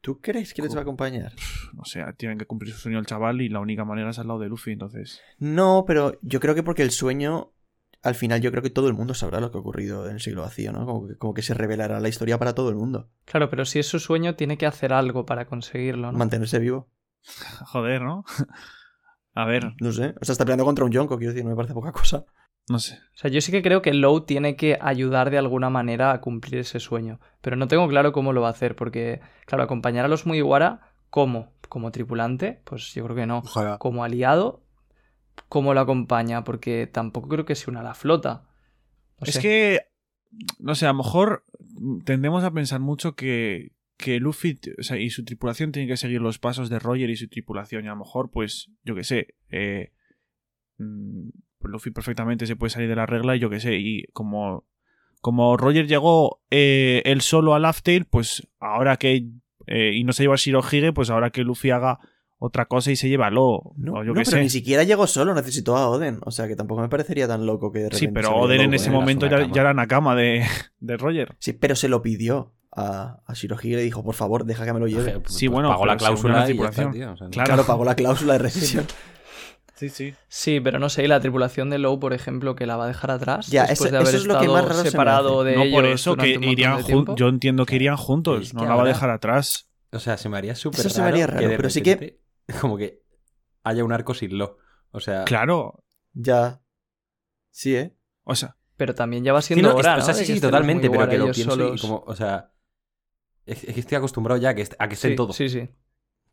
¿Tú crees que les va a acompañar? No sé, tienen que cumplir su sueño el chaval y la única manera es al lado de Luffy, entonces. No, pero yo creo que porque el sueño, al final yo creo que todo el mundo sabrá lo que ha ocurrido en el siglo vacío, ¿no? Como que, como que se revelará la historia para todo el mundo. Claro, pero si es su sueño, tiene que hacer algo para conseguirlo, ¿no? Mantenerse vivo. Joder, ¿no? a ver, No sé. O sea, está peleando contra un Yonko, quiero decir, no me parece poca cosa. No sé. O sea, yo sí que creo que Low tiene que ayudar de alguna manera a cumplir ese sueño. Pero no tengo claro cómo lo va a hacer, porque, claro, acompañar a los Mugiwara, ¿cómo? ¿Como tripulante? Pues yo creo que no. Ojalá. Como aliado, ¿cómo lo acompaña? Porque tampoco creo que se una a la flota. No es sé. que, no sé, a lo mejor tendemos a pensar mucho que, que Luffy o sea, y su tripulación tienen que seguir los pasos de Roger y su tripulación. Y a lo mejor, pues, yo qué sé, eh, mm, Luffy perfectamente se puede salir de la regla y yo qué sé. Y como, como Roger llegó eh, él solo al Aftail, pues ahora que... eh, y no se lleva a Shirohige, pues ahora que Luffy haga otra cosa y se lleva a Lo. No, o yo no, qué pero sé. ni siquiera llegó solo, necesitó a Oden. O sea, que tampoco me parecería tan loco que de repente Sí, pero Oden en ese momento ya, era Nakama de, de Roger. Sí, pero se lo pidió a, a Shirohige y le dijo, por favor, deja que me lo lleve. Pues- Sí, pues bueno, pagó la cláusula está, tripulación. tío. o sea, Claro. Claro, pagó la cláusula de rescisión. Sí, sí. Sí, pero no sé, y la tripulación de Low, por ejemplo, que la va a dejar atrás. Ya, después eso- de haber eso es lo que más raro se me separado hace. de no por ellos eso que irían juntos. Yo entiendo que irían juntos, Es no la va a dejar atrás. O sea, se me haría súper Eso se me haría raro, pero sí que- Como que haya un arco sin lo. O sea... Claro. Ya. Sí, ¿eh? O sea, Pero también ya va Sí, siendo no, es- hora, o sea, ¿no? sí, sí, totalmente, pero que lo pienso y como, o sea... Es, que estoy acostumbrado ya a que, est- a que estén Sí, todos. Sí, sí.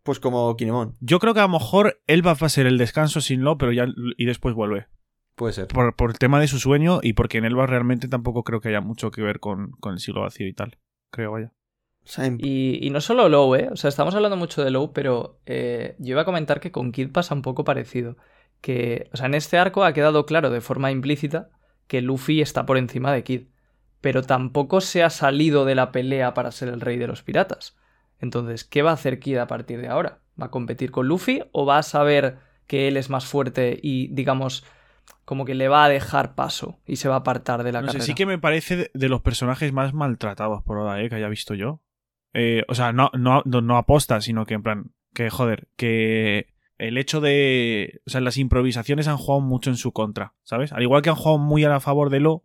Pues como Kinemon. yo creo que a lo mejor él va a hacer el descanso sin lo, pero ya y después vuelve. Puede ser. Por, por el tema de su sueño y porque en Elba realmente tampoco creo que haya mucho que ver con, con el siglo vacío y tal. Creo, vaya. Y, y no solo Low, ¿eh? O sea, estamos hablando mucho de Low, pero eh, yo iba a comentar que con Kid pasa un poco parecido. Que, o sea, en este arco ha quedado claro de forma implícita que Luffy está por encima de Kid. Pero tampoco se ha salido de la pelea para ser el rey de los piratas. Entonces, ¿qué va a hacer Kid a partir de ahora? ¿Va a competir con Luffy o va a saber que él es más fuerte y, digamos, como que le va a dejar paso y se va a apartar de la No sé, carrera. sí que me parece de, los personajes más maltratados por ahora, eh, que haya visto yo. Eh, o sea, no, no, no, no aposta, sino que en plan, que joder, que el hecho de. O sea, las improvisaciones han jugado mucho en su contra, ¿sabes? Al igual que han jugado muy a favor de Lo,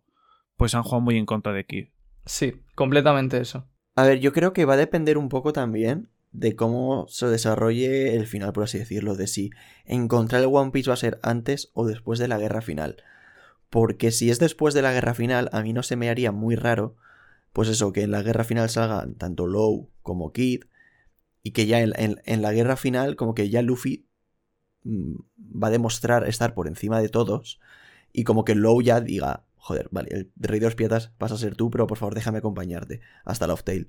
pues han jugado muy en contra de Kid. Sí, completamente eso. A ver, yo creo que va a depender un poco también de cómo se desarrolle el final, por así decirlo, de si encontrar el One Piece va a ser antes o después de la guerra final. Porque si es después de la guerra final, a mí no se me haría muy raro, pues eso, que en la guerra final salgan tanto Low como Kid, y que ya en, en- la guerra final, como que ya Luffy mm, va a demostrar estar por encima de todos, y como que Low ya diga, joder, vale, el rey de los piratas vas a ser tú, pero por favor déjame acompañarte hasta Love Tale.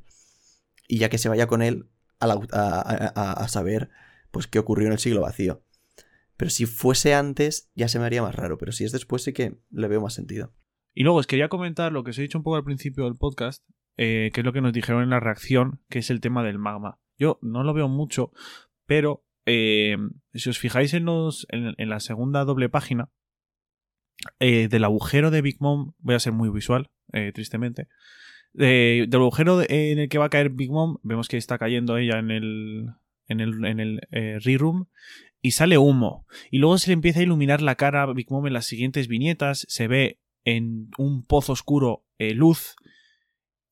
Y ya que se vaya con él a, a- a- a- saber pues qué ocurrió en el siglo vacío. Pero si fuese antes, ya se me haría más raro. Pero si es después, sí que le veo más sentido. Y luego os quería comentar lo que os he dicho un poco al principio del podcast, eh, que es lo que nos dijeron en la reacción, que es el tema del magma. Yo no lo veo mucho, pero eh, si os fijáis en, los, en la segunda doble página, eh, del agujero de Big Mom, voy a ser muy visual, eh, tristemente, del agujero en el que va a caer Big Mom, vemos que está cayendo ella en el, en el, en el eh, re-room y sale humo. Y luego se le empieza a iluminar la cara a Big Mom en las siguientes viñetas, se ve en un pozo oscuro luz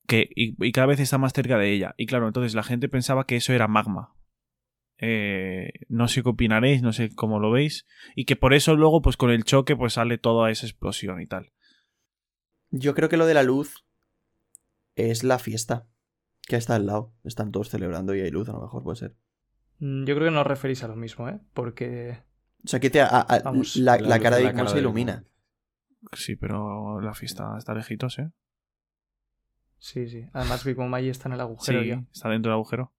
que, y cada vez está más cerca de ella. Y claro, entonces la gente pensaba que eso era magma. Eh, no sé qué opinaréis, no sé cómo lo veis. Y que por eso luego, pues con el choque, pues sale toda esa explosión y tal. Yo creo que lo de la luz es la fiesta. Que está al lado. Están todos celebrando y hay luz, a lo mejor puede ser. Mm, Yo creo que no os referís a lo mismo, ¿eh? Porque O sea, que te, a- a- Vamos, la, La la luz cara de cara se ilumina. Sí, pero la fiesta está lejitos, ¿eh? sí, sí. Además Big Mom ahí está en el agujero Sí, ya. está dentro del agujero.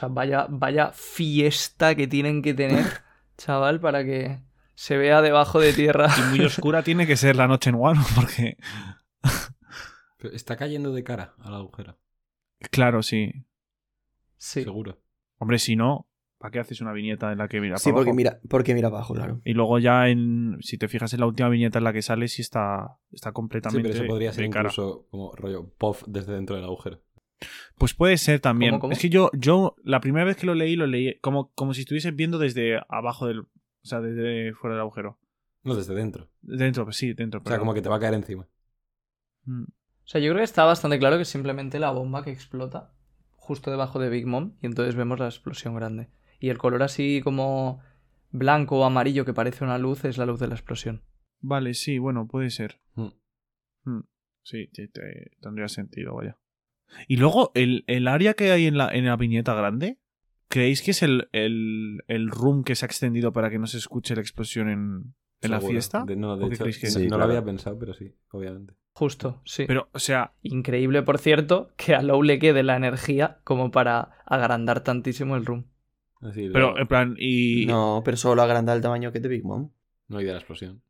O sea, vaya, vaya fiesta que tienen que tener, chaval, para que se vea debajo de tierra. Y muy oscura tiene que ser la noche en Wano, porque. Pero está cayendo de cara al agujero, Claro, sí. Sí. seguro. Hombre, si no, ¿para qué haces una viñeta en la que mira Sí, para porque abajo? mira, porque mira abajo, claro. Y luego ya en. Si te fijas en la última viñeta en la que sale, sí está. Está Sí, completamente. pero eso podría ser cara. incluso como rollo puff desde dentro del agujero. Pues puede ser también. ¿Cómo, cómo? Es que yo, yo, la primera vez que lo leí, lo leí como, como si estuviese viendo desde abajo del. O sea, desde fuera del agujero. No, desde dentro. Dentro, pues sí, dentro. O sea, como que te va a caer encima. Mm. O sea, yo creo que está bastante claro que es simplemente la bomba que explota justo debajo de Big Mom y entonces vemos la explosión grande. Y el color así como blanco o amarillo que parece una luz es la luz de la explosión. Vale, sí, bueno, puede ser. Mm. Mm. Sí, te- te- tendría sentido, vaya. Y luego, el, el área que hay en la, en la viñeta grande, ¿creéis que es el, el, el room que se ha extendido para que no se escuche la explosión en, en la fiesta? De- no, lo había pensado, pero sí, obviamente. Justo, sí. Pero, o sea, Increíble, por cierto, que a Low le quede la energía como para agrandar tantísimo el room. Así, pero luego, en plan, y. No, pero solo agranda el tamaño que de Big Mom. no hay de la explosión.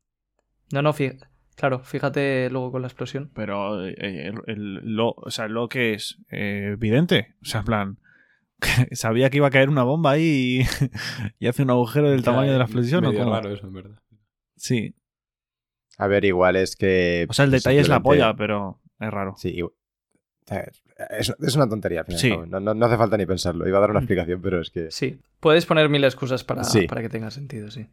No, no, fí- claro, fíjate luego con la explosión. Pero eh, el, el- lo, o sea, lo que es eh, evidente. O sea, en plan, sabía que iba a caer una bomba ahí y, y hace un agujero del tamaño de la explosión. ¿o Medio cómo? raro eso, en verdad. Sí. A ver, igual es que. O sea, el detalle es la polla, pero es raro. Sí, igual- es, es una tontería al final. Sí. No, no- no hace falta ni pensarlo. Iba a dar una explicación, pero es que. Sí, puedes poner mil excusas para, Sí. para que tenga sentido, sí.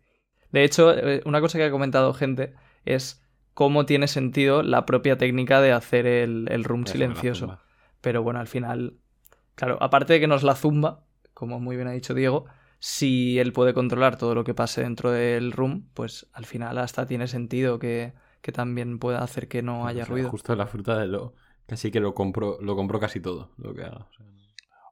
De hecho, eh, una cosa que ha comentado gente es cómo tiene sentido la propia técnica de hacer el, el room silencioso. Pero bueno, al final, claro, aparte de que nos la zumba, como muy bien ha dicho Diego, si él puede controlar todo lo que pase dentro del room, pues al final hasta tiene sentido que, que también pueda hacer que no O haya sea, ruido. Justo la fruta de lo. Casi que lo compro, lo compro casi todo, lo que haga. O sea,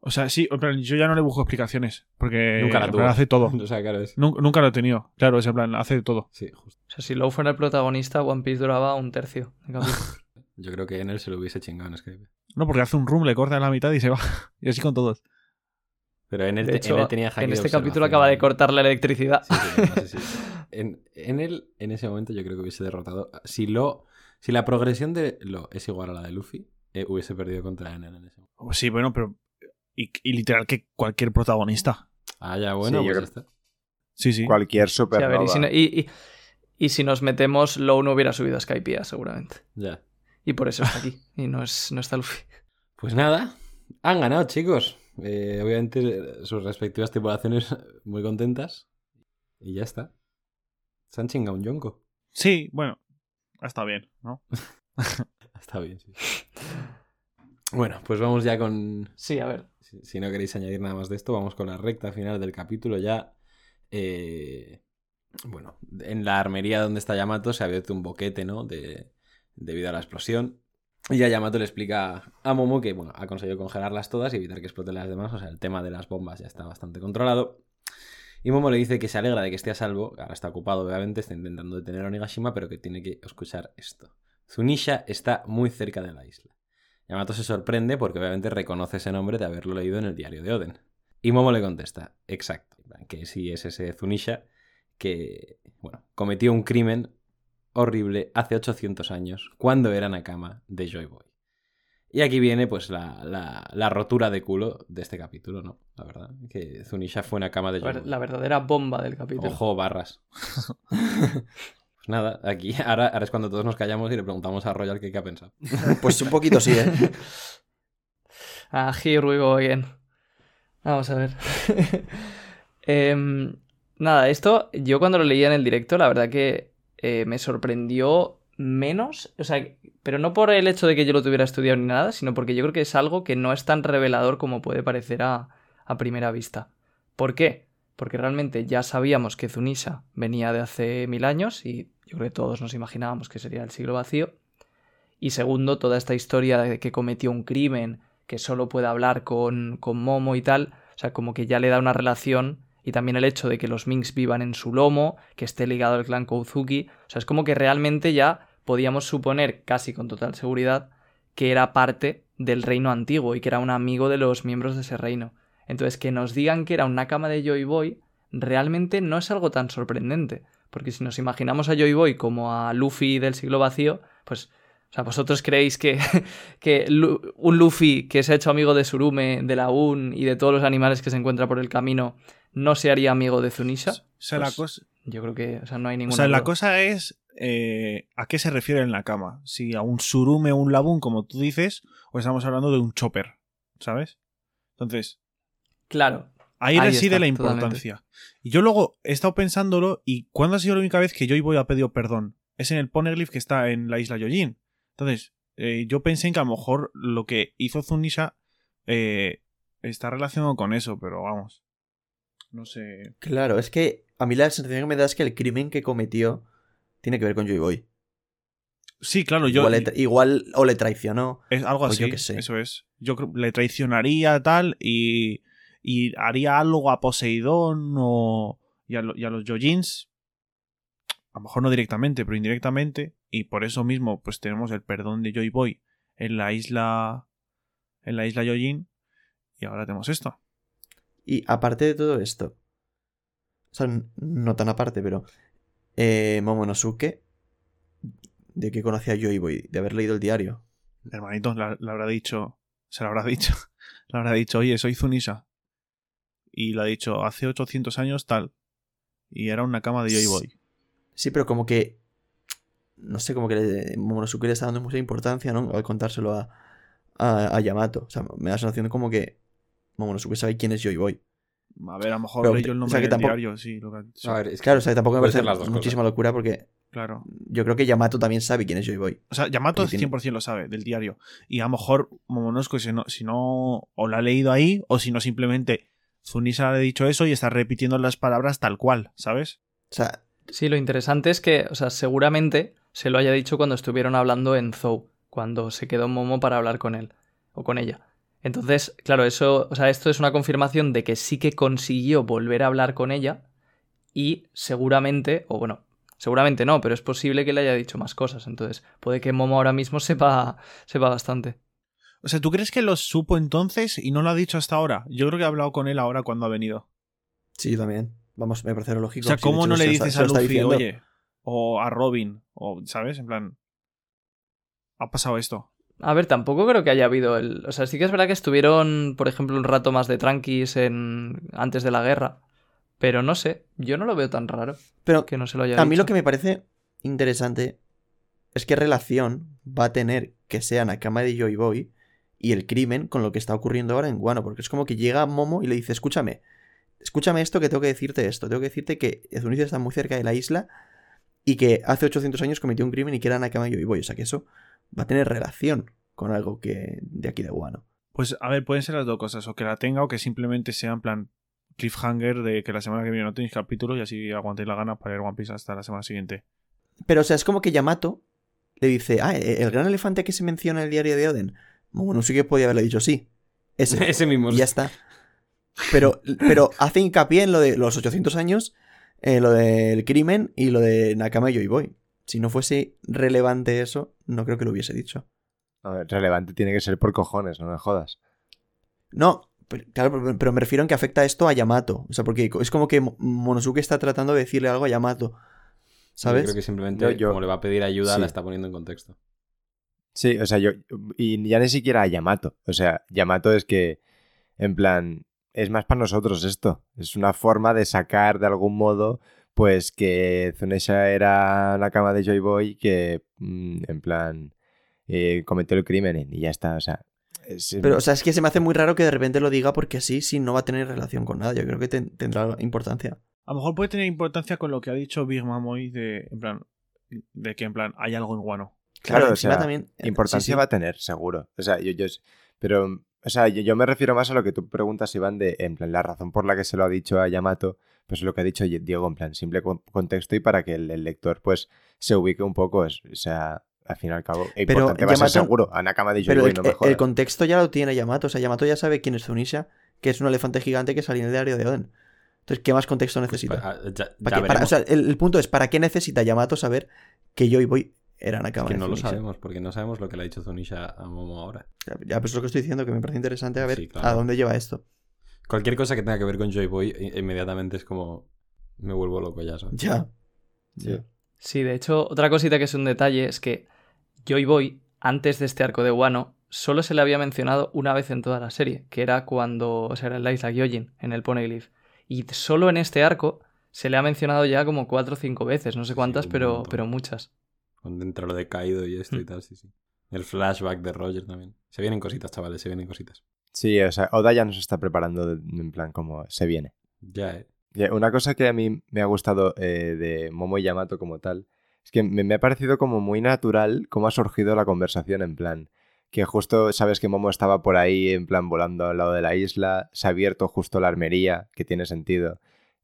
O sea, sí, en plan, yo ya no le busco explicaciones. Porque nunca la en hace todo. o sea, claro, es. Nun- Nunca lo he tenido. Claro, es en plan, hace todo. Sí, justo. O sea, si Low fuera el protagonista, One Piece duraba un tercio. Yo creo que en él se lo hubiese chingado en Skype. No, porque hace un room, le corta la mitad y se va. Y así con todos. Pero en él, De te- hecho, en él tenía en este capítulo acaba de cortar la electricidad. Sí, sí, no sé si- En, en él, en ese momento, yo creo que hubiese derrotado. Si lo. Si la progresión de lo es igual a la de Luffy, eh, hubiese perdido contra Enel en ese momento. Oh, Sí, bueno, pero. Y, y literal que cualquier protagonista. Ah, ya, bueno, Sí, yo pues está. Sí, sí. Cualquier Sí, a supernova. ver, y, si no- y- y- Y si nos metemos, Low no hubiera subido a Skypiea, seguramente. Ya. Y por eso está aquí. Y no, es, no está Luffy. Pues nada, han ganado, chicos. Eh, obviamente, sus respectivas tripulaciones muy contentas. Y ya está. Se han chingado un yonko. Sí, bueno, está bien, ¿no? Está bien, sí. Bueno, pues vamos ya con. Sí, a ver. Si, no queréis añadir nada más de esto, vamos con la recta final del capítulo. Ya. eh, bueno, en la armería donde está Yamato se ha abierto un boquete, ¿no? De, debido a la explosión. Y ya Yamato le explica a Momo que, bueno, ha conseguido congelarlas todas y evitar que exploten las demás. O sea, el tema de las bombas ya está bastante controlado. Y Momo le dice que se alegra de que esté a salvo. Ahora está ocupado, obviamente, está intentando detener a Onigashima, pero que tiene que escuchar esto. Zunisha está muy cerca de la isla. Yamato se sorprende porque obviamente reconoce ese nombre de haberlo leído en el diario de Oden. Y Momo le contesta, exacto, que sí es ese Zunisha que, bueno, cometió un crimen horrible hace 800 años, cuando era Nakama de Joy Boy. Y aquí viene, pues, la, la- la rotura de culo de este capítulo, ¿no? La verdad, que Zunisha fue Nakama de La Joy ver- Boy. La verdadera bomba del capítulo. Ojo, barras. pues nada, aquí ahora, ahora es cuando todos nos callamos y le preguntamos a Royal qué, qué ha pensado. Pues un poquito sí, ¿eh? Ah, here we go again. Vamos a ver. Em, nada, esto yo cuando lo leía en el directo, la verdad que eh, me sorprendió menos. O sea, pero no por el hecho de que yo lo tuviera estudiado ni nada, sino porque yo creo que es algo que no es tan revelador como puede parecer a, a primera vista. ¿Por qué? Porque realmente ya sabíamos que Zunisha venía de hace mil años y yo creo que todos nos imaginábamos que sería el siglo vacío. Y segundo, toda esta historia de que cometió un crimen, que solo puede hablar con, con Momo y tal, o sea, como que ya le da una relación. Y también el hecho de que los Minks vivan en su lomo, que esté ligado al clan Kouzuki. O sea, es como que realmente ya podíamos suponer, casi con total seguridad, que era parte del reino antiguo y que era un amigo de los miembros de ese reino. Entonces, que nos digan que era un Nakama de Joy Boy, realmente no es algo tan sorprendente. Porque si nos imaginamos a Joy Boy como a Luffy del siglo vacío, pues o sea, ¿vosotros creéis que, que un Luffy que se ha hecho amigo de Surume, de la Un y de todos los animales que se encuentra por el camino no se haría amigo de Zunisha? O sea, la Pues, cosa, Yo creo que o sea, no hay o ninguna sea, la cosa es eh, a qué se refiere en la cama. Si a un surume o un labún, como tú dices, o estamos hablando de un chopper, ¿sabes? Entonces, Claro. ahí, Ahí reside está, la totalmente. importancia. Y yo luego he estado pensándolo y ¿cuándo ha sido la única vez que Joy Boy ha pedido perdón? Es en el Poneglyph que está en la isla Yojin. Entonces, eh, yo pensé en que a lo mejor lo que hizo Zunisha eh, está relacionado con eso, pero vamos. No sé. Claro, es que a mí la sensación que me da es que el crimen que cometió tiene que ver con Joy Boy. Sí, claro, yo. igual, le igual o le traicionó. Es algo Pues así, yo qué sé. eso es. Yo creo le traicionaría tal y, y haría algo a Poseidón o y a, lo- y a los Yojins. A lo mejor no directamente, pero indirectamente. Y por eso mismo, pues tenemos el perdón de Joy Boy en la isla. En la isla Yojin. Y ahora tenemos esto. Y aparte de todo esto, o sea, no tan aparte, pero eh, Momonosuke, de que conocía a Joy Boy, de haber leído el diario. Hermanito, le habrá dicho. Se lo habrá dicho. Le habrá dicho, oye, soy Zunisha. Y le ha dicho, hace 800 años tal. Y era una cama de Joy Boy. Sí, pero como que. No sé, como que le- Momonosuke le está dando mucha importancia, ¿no? Al contárselo a, a, a Yamato. O sea, me da la sensación como que Momonosuke sabe quién es Joy Boy. A ver, a lo mejor Pero, leyó el o nombre sea, que del tampoco- diario, sí. Lo que. A ver, es que- Claro, o sea, tampoco me parece muchísima locura porque Claro. yo creo que Yamato también sabe quién es Joy Boy. O sea, Yamato Porque tiene- 100% lo sabe del diario. Y a lo mejor Momonosuke, si no, si no o lo ha leído ahí, o si no simplemente Zunisha le ha dicho eso y está repitiendo las palabras tal cual, ¿sabes? O sea, Sí, lo interesante es que, o sea, seguramente se lo haya dicho cuando estuvieron hablando en Zou, cuando se quedó Momo para hablar con él o con ella. Entonces, claro, eso, o sea, esto es una confirmación de que sí que consiguió volver a hablar con ella y seguramente, o bueno, seguramente no, pero es posible que le haya dicho más cosas. Entonces, puede que Momo ahora mismo sepa, sepa bastante. O sea, ¿tú crees que lo supo entonces y no lo ha dicho hasta ahora? Yo creo que he hablado con él ahora cuando ha venido. sí, yo también. Vamos, me parece lo O lógico. sea, ¿cómo no le está- dices a Luffy, oye? O a Robin, o, ¿sabes? En plan, ha pasado esto. A ver, tampoco creo que haya habido el. O sea, sí que es verdad que estuvieron, por ejemplo, un rato más de tranquis en... antes de la guerra. Pero no sé, yo no lo veo tan raro Pero que no se lo haya a mí lo que me parece interesante es qué relación va a tener que sea Nakama de Joy Boy y el crimen con lo que está ocurriendo ahora en Guano. Porque es como que llega Momo y le dice, escúchame, escúchame esto que tengo que decirte esto. Tengo que decirte que Zunisha está muy cerca de la isla y que hace 800 años cometió un crimen y que era Nakama Joy Boy. O sea que eso va a tener relación con algo que de aquí de Guano. Pues a ver, pueden ser las dos cosas, o que la tenga o que simplemente sea en plan cliffhanger de que la semana que viene no tenéis capítulo y así aguantéis la gana para ir One Piece hasta la semana siguiente. Pero, o sea, es como que Yamato le dice, ah, el gran elefante que se menciona en el diario de Oden. Momonosuke podía haberle dicho sí. Ese. Ese mismo. y ya está. Pero, pero hace hincapié en lo de los 800 años, eh, lo del crimen y lo de Nakama y Joy Boy. Si no fuese relevante eso, no creo que lo hubiese dicho. A ver, relevante tiene que ser por cojones, no me jodas. No, pero, claro, pero- me refiero en que afecta esto a Yamato. O sea, porque es como que Mo- Monosuke está tratando de decirle algo a Yamato. Yo ¿Sabes? creo que simplemente, Yo- yo- como le va a pedir ayuda, sí. la está poniendo en contexto. Sí, o sea, yo. Y ya ni siquiera a Yamato. O sea, Yamato es que. En plan. Es más para nosotros esto. Es una forma de sacar de algún modo. Pues que Zunesha era la cama de Joy Boy que. mm, en plan. eh, cometió el crimen y ya está. O sea. es- Pero, o sea, es que se me hace muy raro que de repente lo diga porque así, sí, no va a tener relación con nada. Yo creo que ten- tendrá importancia. A lo mejor puede tener importancia con lo que ha dicho Big Mom hoy de, en plan, de que en plan hay algo en Guano. Claro, o sea, también. eh, Importancia sí, sí. va a tener, seguro. O sea, yo, yo pero, o sea, yo, yo me refiero más a lo que tú preguntas, Iván, de, en plan, la razón por la que se lo ha dicho a Yamato, pues lo que ha dicho Diego, en plan, simple con- contexto y para que el, el lector, pues, se ubique un poco, es- o sea, al fin y al cabo, e Pero importante va a ser Yamato- seguro, a Nakama de Pero el, no me el jodas. contexto ya lo tiene Yamato. O sea, Yamato ya sabe quién es Zunisha, que es un elefante gigante que salió en el diario de Oden. Entonces, ¿qué más contexto necesita? Pa- ah, ya- ¿Para ya qué- para- veremos. o sea, el, el punto es, ¿para qué necesita Yamato saber que yo y Boy eran Es Nakama que no lo sabemos, porque no sabemos lo que le ha dicho Zunisha a Momo ahora. Ya, ya, pues es lo que estoy diciendo, que me parece interesante a ver Sí, claro. a dónde lleva esto. Cualquier cosa que tenga que ver con Joy Boy, inmediatamente es como. Me vuelvo loco ya, ¿sabes? Ya. Sí. Sí, de hecho, otra cosita que es un detalle es que Joy Boy, antes de este arco de Wano, solo se le había mencionado una vez en toda la serie, que era cuando, o sea, era en la isla Gyojin, en el Poneglyph. Y solo en este arco se le ha mencionado ya como cuatro o cinco veces, no sé cuántas, pero, pero muchas. Entra lo de Kaido y esto y Mm. tal, sí, sí. El flashback de Roger también. Se vienen cositas, chavales, se vienen cositas. Sí, o sea, Oda ya nos está preparando de- en plan como se viene. Ya, eh. Y Una cosa que a mí me ha gustado eh, de Momo y Yamato como tal es que me, me ha parecido como muy natural cómo ha surgido la conversación en plan que justo sabes que Momo estaba por ahí en plan volando al lado de la isla, se ha abierto justo la armería, que tiene sentido,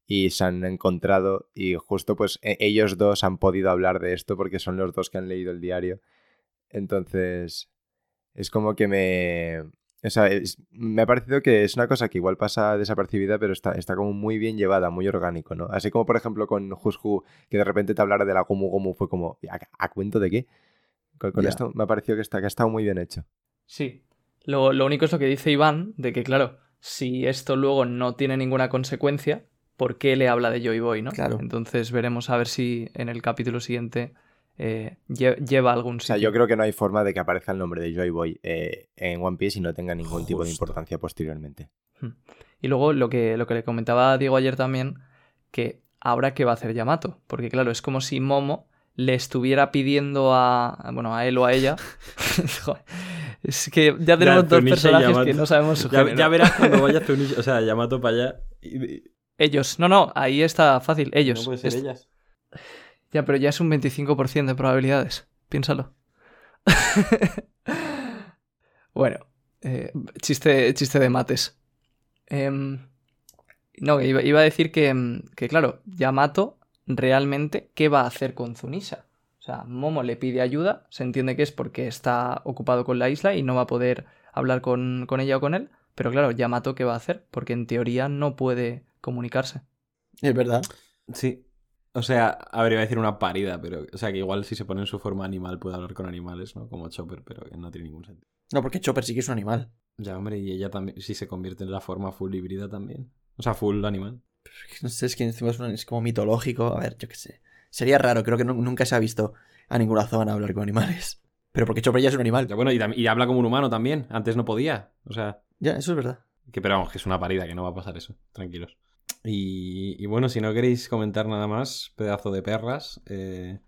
y se han encontrado y justo pues e- ellos dos han podido hablar de esto porque son los dos que han leído el diario. Entonces es como que me... O sea, es- me ha parecido que es una cosa que igual pasa desapercibida, pero está, está como muy bien llevada, muy orgánico, ¿no? Así como, por ejemplo, con Hushu, que de repente te hablara de la Gomu Gomu, fue como, ¿a, a cuento de qué? Con, esto me ha parecido que, está, que ha estado muy bien hecho. Sí. Lo, lo único es lo que dice Iván, de que, claro, si esto luego no tiene ninguna consecuencia, ¿por qué le habla de Joy Boy, no? Claro. Entonces veremos a ver si en el capítulo siguiente eh, lle- lleva algún O sitio. sea, yo creo que no hay forma de que aparezca el nombre de Joy Boy eh, en One Piece y no tenga ningún tipo de importancia posteriormente. Y luego lo que, lo que le comentaba a Diego ayer también, que ahora qué va a hacer Yamato. Porque claro, es como si Momo le estuviera pidiendo a. Bueno, a él o a ella. Es que ya tenemos dos personajes que no sabemos su Ya, género. ya verás cuando vaya Zunisha, o sea, Yamato para allá. y- Ellos. No, no, ahí está fácil. Ellos. No puede ser Es- ellas. Ya, pero ya es un 25% de probabilidades. Piénsalo. bueno, eh, chiste, chiste de mates. Em, no, iba, iba a decir que, em, que, claro, Yamato realmente, ¿qué va a hacer con Zunisha? O sea, Momo le pide ayuda, se entiende que es porque está ocupado con la isla y no va a poder hablar con, con ella o con él. Pero claro, Yamato, ¿qué va a hacer? Porque en teoría no puede comunicarse. Es verdad. Sí. O sea, a ver, iba a decir una parida, pero. O sea, que igual si se pone en su forma animal puede hablar con animales, ¿no? Como Chopper, pero que no tiene ningún sentido. No, porque Chopper sí que es un animal. Ya, hombre, y ella también, si se convierte en la forma full híbrida también. O sea, full animal. No sé, es que encima es, un- es como mitológico. A ver, yo qué sé. Sería raro, creo que nu- nunca se ha visto a ninguna zona hablar con animales. Pero porque Chopper ya es un animal. Ya, bueno, y, y habla como un humano también. Antes no podía. O sea, Ya, eso es verdad. que pero vamos, que es una parida, que no va a pasar eso. Tranquilos. Y, y bueno, si no queréis comentar nada más, pedazo de perras, eh,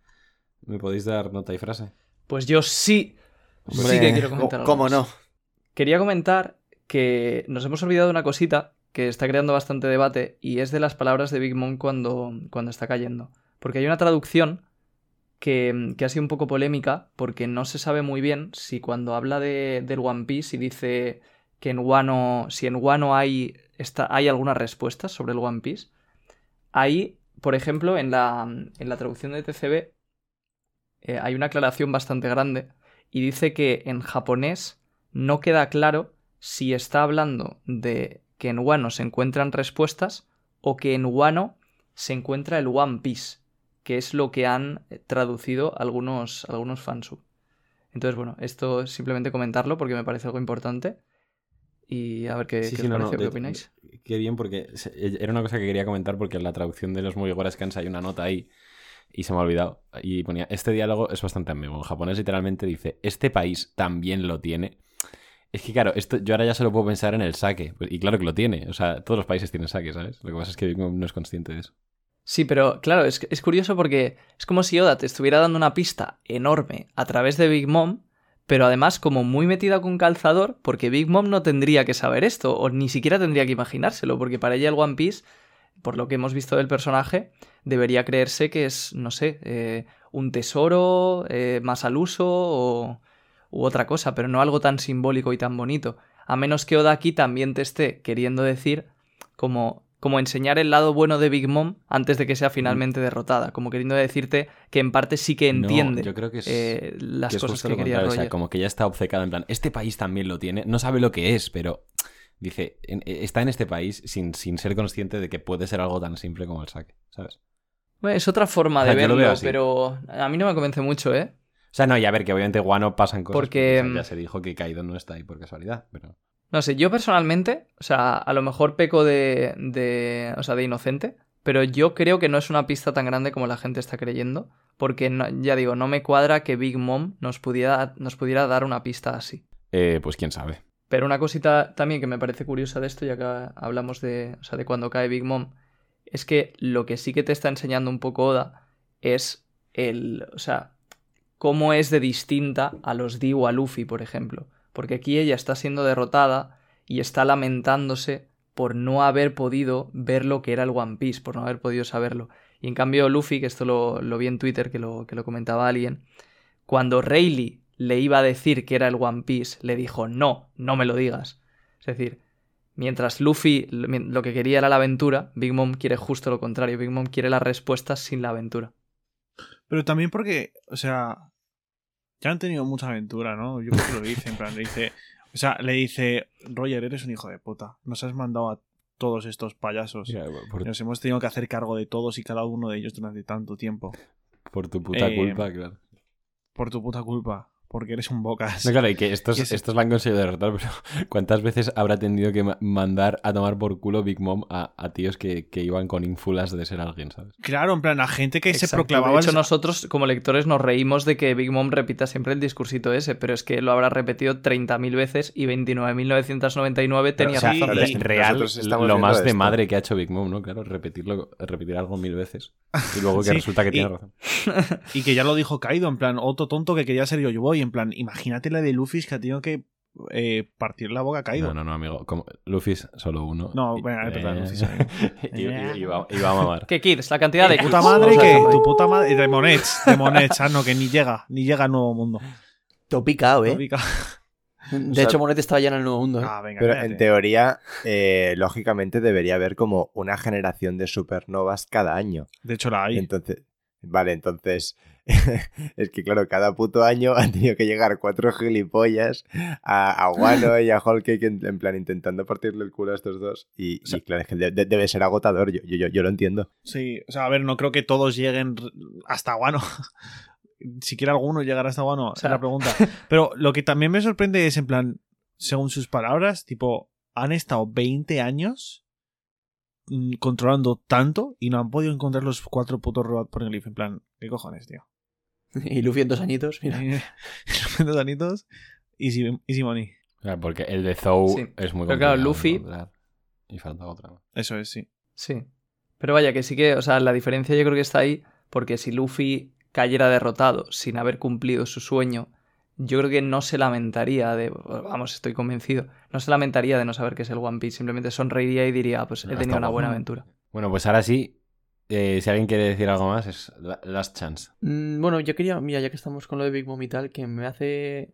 me podéis dar nota y frase. Pues yo sí, sí que quiero comentar algo ¿Cómo más. no? Quería comentar que nos hemos olvidado una cosita que está creando bastante debate y es de las palabras de Big Mom cuando, cuando está cayendo. Porque hay una traducción que, que ha sido un poco polémica porque no se sabe muy bien si cuando habla de, del One Piece y dice que en Wano, si en Wano hay, hay algunas respuestas sobre el One Piece, ahí, por ejemplo, en la, en la traducción de TCB eh, hay una aclaración bastante grande y dice que en japonés no queda claro si está hablando de que en Wano se encuentran respuestas o que en Wano se encuentra el One Piece, que es lo que han eh, traducido algunos, algunos fansub. Entonces, bueno, esto es simplemente comentarlo porque me parece algo importante. Y a ver qué, Sí, qué sí, os no, qué opináis. Qué bien, porque se- era una cosa que quería comentar porque en la traducción de los Mugiwara Scans hay una nota ahí y se me ha olvidado. Y ponía, este diálogo es bastante ambiguo. En japonés literalmente dice, este país también lo tiene. Es que claro, esto, yo ahora ya solo puedo pensar en el saque. Y claro que lo tiene. O sea, todos los países tienen saque, ¿sabes? Lo que pasa es que Big Mom no es consciente de eso. Sí, pero claro, es, es curioso porque es como si Oda te estuviera dando una pista enorme a través de Big Mom, pero además como muy metida con calzador, porque Big Mom no tendría que saber esto, o ni siquiera tendría que imaginárselo, porque para ella el One Piece, por lo que hemos visto del personaje, debería creerse que es, no sé, eh, un tesoro eh, más al uso o u otra cosa, pero no algo tan simbólico y tan bonito. A menos que Oda aquí también te esté queriendo decir como, como enseñar el lado bueno de Big Mom antes de que sea finalmente derrotada, como queriendo decirte que en parte sí que No, entiende yo creo que es, eh, las que es cosas que quería o sea, como que ya está obcecada en plan, este país también lo tiene. No sabe lo que es, pero dice, en- está en este país sin, sin ser consciente de que puede ser algo tan simple como el saque, ¿sabes? Bueno, es otra forma O de sea, verlo, pero a mí no me convence mucho, ¿eh? O sea, no, y a ver, que obviamente Guano pasan cosas. Porque, sea, ya mm, se dijo que Kaido no está ahí por casualidad, pero. No sé, yo personalmente, o sea, a lo mejor peco de, de, o sea, de inocente, pero yo creo que no es una pista tan grande como la gente está creyendo, porque no- ya digo, no me cuadra que Big Mom nos pudiera, nos pudiera dar una pista así. Eh, pues quién sabe. Pero una cosita también que me parece curiosa de esto, ya que hablamos de, o sea, de cuando cae Big Mom, es que lo que sí que te está enseñando un poco Oda es el, o sea, cómo es de distinta a los D o a Luffy, por ejemplo. Porque aquí ella está siendo derrotada y está lamentándose por no haber podido ver lo que era el One Piece, por no haber podido saberlo. Y en cambio Luffy, que esto lo, vi en Twitter, que lo, que lo comentaba alguien, cuando Rayleigh le iba a decir que era el One Piece, le dijo, no, no me lo digas. Es decir, mientras Luffy lo que quería era la aventura, Big Mom quiere justo lo contrario. Big Mom quiere las respuestas sin la aventura. Pero también porque, o sea, ya han tenido mucha aventura, ¿no? Yo creo que lo dice, en plan, le dice, o sea, le dice, Roger, eres un hijo de puta, nos has mandado a todos estos payasos. Por, Nos hemos tenido que hacer cargo de todos y cada uno de ellos durante tanto tiempo. por tu puta Eh, culpa, claro. Por tu puta culpa. Porque eres un bocas. No, claro, y que estos, y ese- estos la han conseguido derrotar, pero ¿cuántas veces habrá tenido que ma- mandar a tomar por culo Big Mom a, a tíos que, que iban con ínfulas de ser alguien, ¿sabes? Claro, en plan, a gente que se proclamaba... De hecho, el- nosotros como lectores nos reímos de que Big Mom repita siempre el discursito ese, pero es que lo habrá repetido 30.000 veces y 29.999 tenía razón. Pero y es real lo más de esto. madre que ha hecho Big Mom, ¿no? Claro, repetirlo, repetir algo mil veces. Y luego que Sí, resulta que y- tiene razón. Y que ya lo dijo Kaido, en plan, otro tonto que quería ser yo Boy, en plan, imagínate la de Luffy que ha tenido que eh, partir la boca a Kaido. No, no, no, amigo. Como, Luffy es solo uno. No, verdad, eh, Luffy es y, y- y va, y va a mamar. ¿Qué kids? La cantidad de puta kids. madre que, tu puta madre, de Monets, de Monets, ah, no, que ni llega, ni llega al nuevo mundo. Topicao, ¿eh? De sea, hecho, Monet estaba ya en el nuevo mundo. ¿eh? Ah, venga, Pero cállate. en teoría, eh, lógicamente debería haber como una generación de supernovas cada año. De hecho la hay. Entonces, vale, entonces es que claro, cada puto año han tenido que llegar cuatro gilipollas a, a Wano y a Whole Cake en, en plan intentando partirle el culo a estos dos. Y, y claro, es que de- de- debe ser agotador, yo, yo, yo- yo lo entiendo. Sí, o sea, a ver, no creo que todos lleguen hasta Guano. Siquiera alguno llegará hasta Guano, sea- es la pregunta. Pero lo que también me sorprende es, en plan, según sus palabras, tipo, han estado 20 años mm, controlando tanto y no han podido encontrar los cuatro putos robots por el En plan, ¿qué cojones, tío? Y Luffy en dos añitos, mira. Los anitos, easy, easy money. Claro, porque el de Zou Sí. es muy Pero claro, complicado Luffy-. Y falta otra. ¿no? Eso es, sí. Sí. Pero vaya, que sí que, o sea, la diferencia yo creo que está ahí, porque si Luffy cayera derrotado sin haber cumplido su sueño, yo creo que no se lamentaría de, vamos, estoy convencido, no se lamentaría de no saber qué es el One Piece, simplemente sonreiría y diría, "Ah, pues he tenido una buena aventura. Bueno, pues ahora sí. Eh, si alguien quiere decir algo más, es la- Last Chance. Mm, Bueno, yo quería, mira, ya que estamos con lo de Big Mom y tal, que me hace.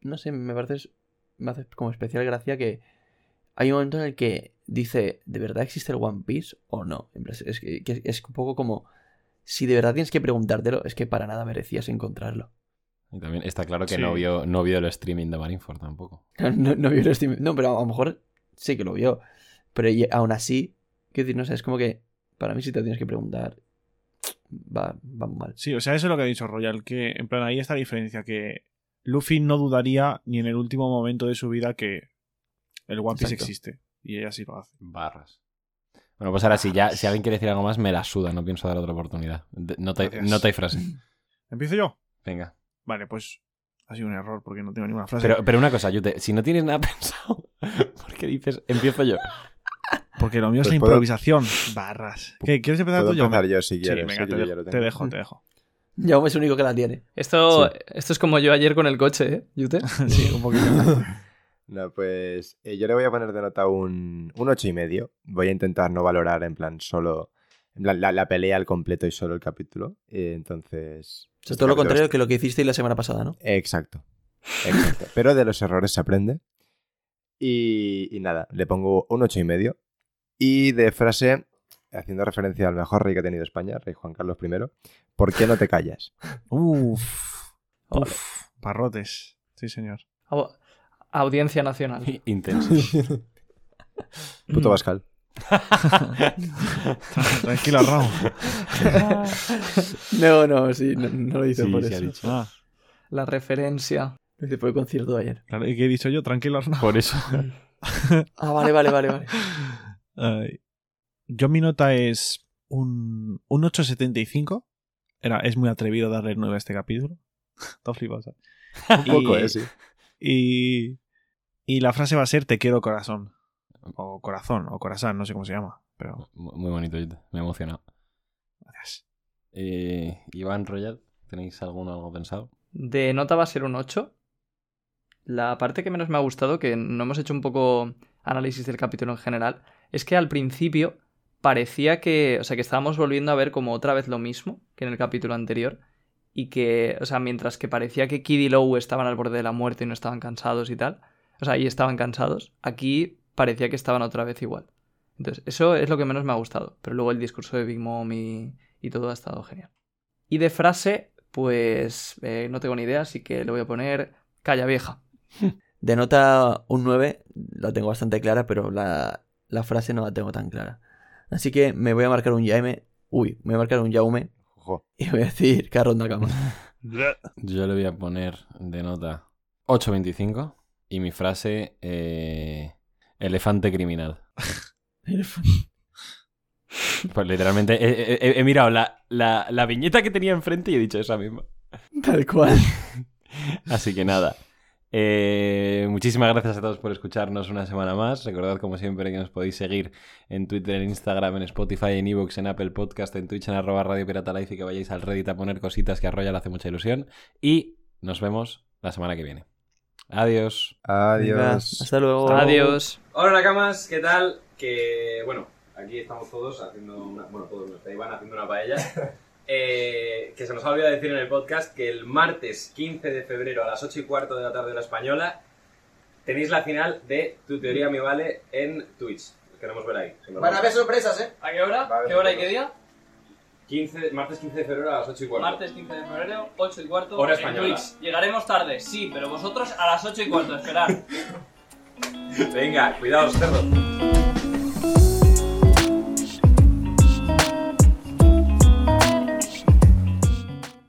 No sé, me parece. Me hace como especial gracia que hay un momento en el que dice: ¿de verdad existe el One Piece o no? Es, que, es un poco como. Si de verdad tienes que preguntártelo, es que para nada merecías encontrarlo. Y también está claro que Sí. no, vio, no vio el streaming de Marineford tampoco. No, no vio el stream- No, pero a lo mejor sí que lo vio. Pero aún así, quiero decir, no sé, es como que para mí si te lo tienes que preguntar, va, va mal. Sí, o sea, eso es lo que ha dicho Royal, que en plan ahí está la diferencia, que Luffy no dudaría ni en el último momento de su vida que el One Piece Exacto. existe. Y ella sí lo hace. Barras. Bueno, pues ahora sí, ya, si alguien quiere decir algo más, me la suda, no pienso dar otra oportunidad. De- Nota, Gracias. nota y frase. ¿Empiezo yo? Venga. Vale, pues ha sido un error porque no tengo ninguna frase. Pero, pero una cosa, Yute, si no tienes nada pensado, ¿por qué dices empiezo yo? Porque lo mío es Pues la puedo- improvisación. Barras. ¿Qué, ¿Quieres empezar Puedo tú yo? empezar yo si Sí, quieres. venga, sí, te, yo lo te tengo. dejo, te dejo. Jaume es el único que la tiene. Esto, Sí. esto es como yo ayer con el coche, ¿eh? ¿Yute? sí, un poquito. No, pues eh, yo le voy a poner de nota un, un ocho y medio. Voy a intentar no valorar en plan solo en plan, la, la pelea al completo y solo el capítulo. Eh, entonces... O sea, este todo lo contrario que lo que hicisteis la semana pasada, ¿no? Exacto. Exacto. Pero de los errores se aprende. Y, y nada, le pongo un ocho y de frase, haciendo referencia al mejor rey que ha tenido España, rey Juan Carlos I, ¿por qué no te callas? Uf. Uf. Parrotes. Sí, señor. Au- Audiencia Nacional. Intenso. Puto Mm. Bascal. Tranquilo, Raúl. No, no, sí, no, no lo hice Sí, por sí ha eso. dicho. Ah, La referencia. Hice por el concierto de ayer. claro, ¿y qué he dicho yo? Tranquilo, Raúl. Por eso. Ah, vale, vale, vale, vale. Yo mi nota es un, un 8.75. Era, es muy atrevido darle 9 a este capítulo. Está flipado, ¿sabes? Un poco, ¿eh? Sí. Y, y la frase va a ser te quiero corazón. O corazón, o corazón, no sé cómo se llama. Pero Muy bonito. Me ha emocionado. gracias. Eh, Iván Royal, ¿tenéis alguno algo pensado? De nota va a ser un 8. La parte que menos me ha gustado, que no hemos hecho un poco análisis del capítulo en general, es que al principio parecía que, o sea, que estábamos volviendo a ver como otra vez lo mismo que en el capítulo anterior y que, o sea, mientras que parecía que Kid y Lowe estaban al borde de la muerte y no estaban cansados y tal, o sea, y estaban cansados, aquí parecía que estaban otra vez igual. Entonces, eso es lo que menos me ha gustado, pero luego el discurso de Big Mom y, y todo ha estado genial. Y de frase, pues eh, no tengo ni idea, así que le voy a poner calla vieja. De nota un 9, la tengo bastante clara, pero la, la frase no la tengo tan clara. Así que me voy a marcar un Jaume. Uy, me voy a marcar un Jaume Ojo. y voy a decir Carros Nakama. Yo le voy a poner de nota 8.25 y mi frase eh, elefante criminal. Pues literalmente he, he- he mirado la, la- la viñeta que tenía enfrente y he dicho esa misma. Tal cual. Así que nada. Eh, muchísimas gracias a todos por escucharnos una semana más. Recordad, como siempre, que nos podéis seguir en Twitter, en Instagram, en Spotify, en Evox, en Apple Podcast, en Twitch, en arroba Radio Pirata Life y que vayáis al Reddit a poner cositas que a Royal hace mucha ilusión. Y nos vemos la semana que viene. Adiós. Adiós. hasta luego. Adiós. Hola Nakamas, ¿qué tal? Que bueno, aquí estamos todos haciendo una. Bueno, todos Iván haciendo una paella. Eh, que se nos ha olvidado decir en el podcast que el martes 15 de febrero a las 8 y cuarto de la tarde de la española tenéis la final de Tu teoría me vale en Twitch. Os queremos ver ahí. Van a haber sorpresas, ¿eh? ¿A qué hora? Va a haber ¿Qué hora y qué día? 15, martes 15 de febrero a las 8 y cuarto. Martes 15 de febrero, 8 y cuarto. Hora en española. Twitch. Llegaremos tarde, sí, pero vosotros a las 8 y cuarto, esperad. Venga, cuidaos, cerdo.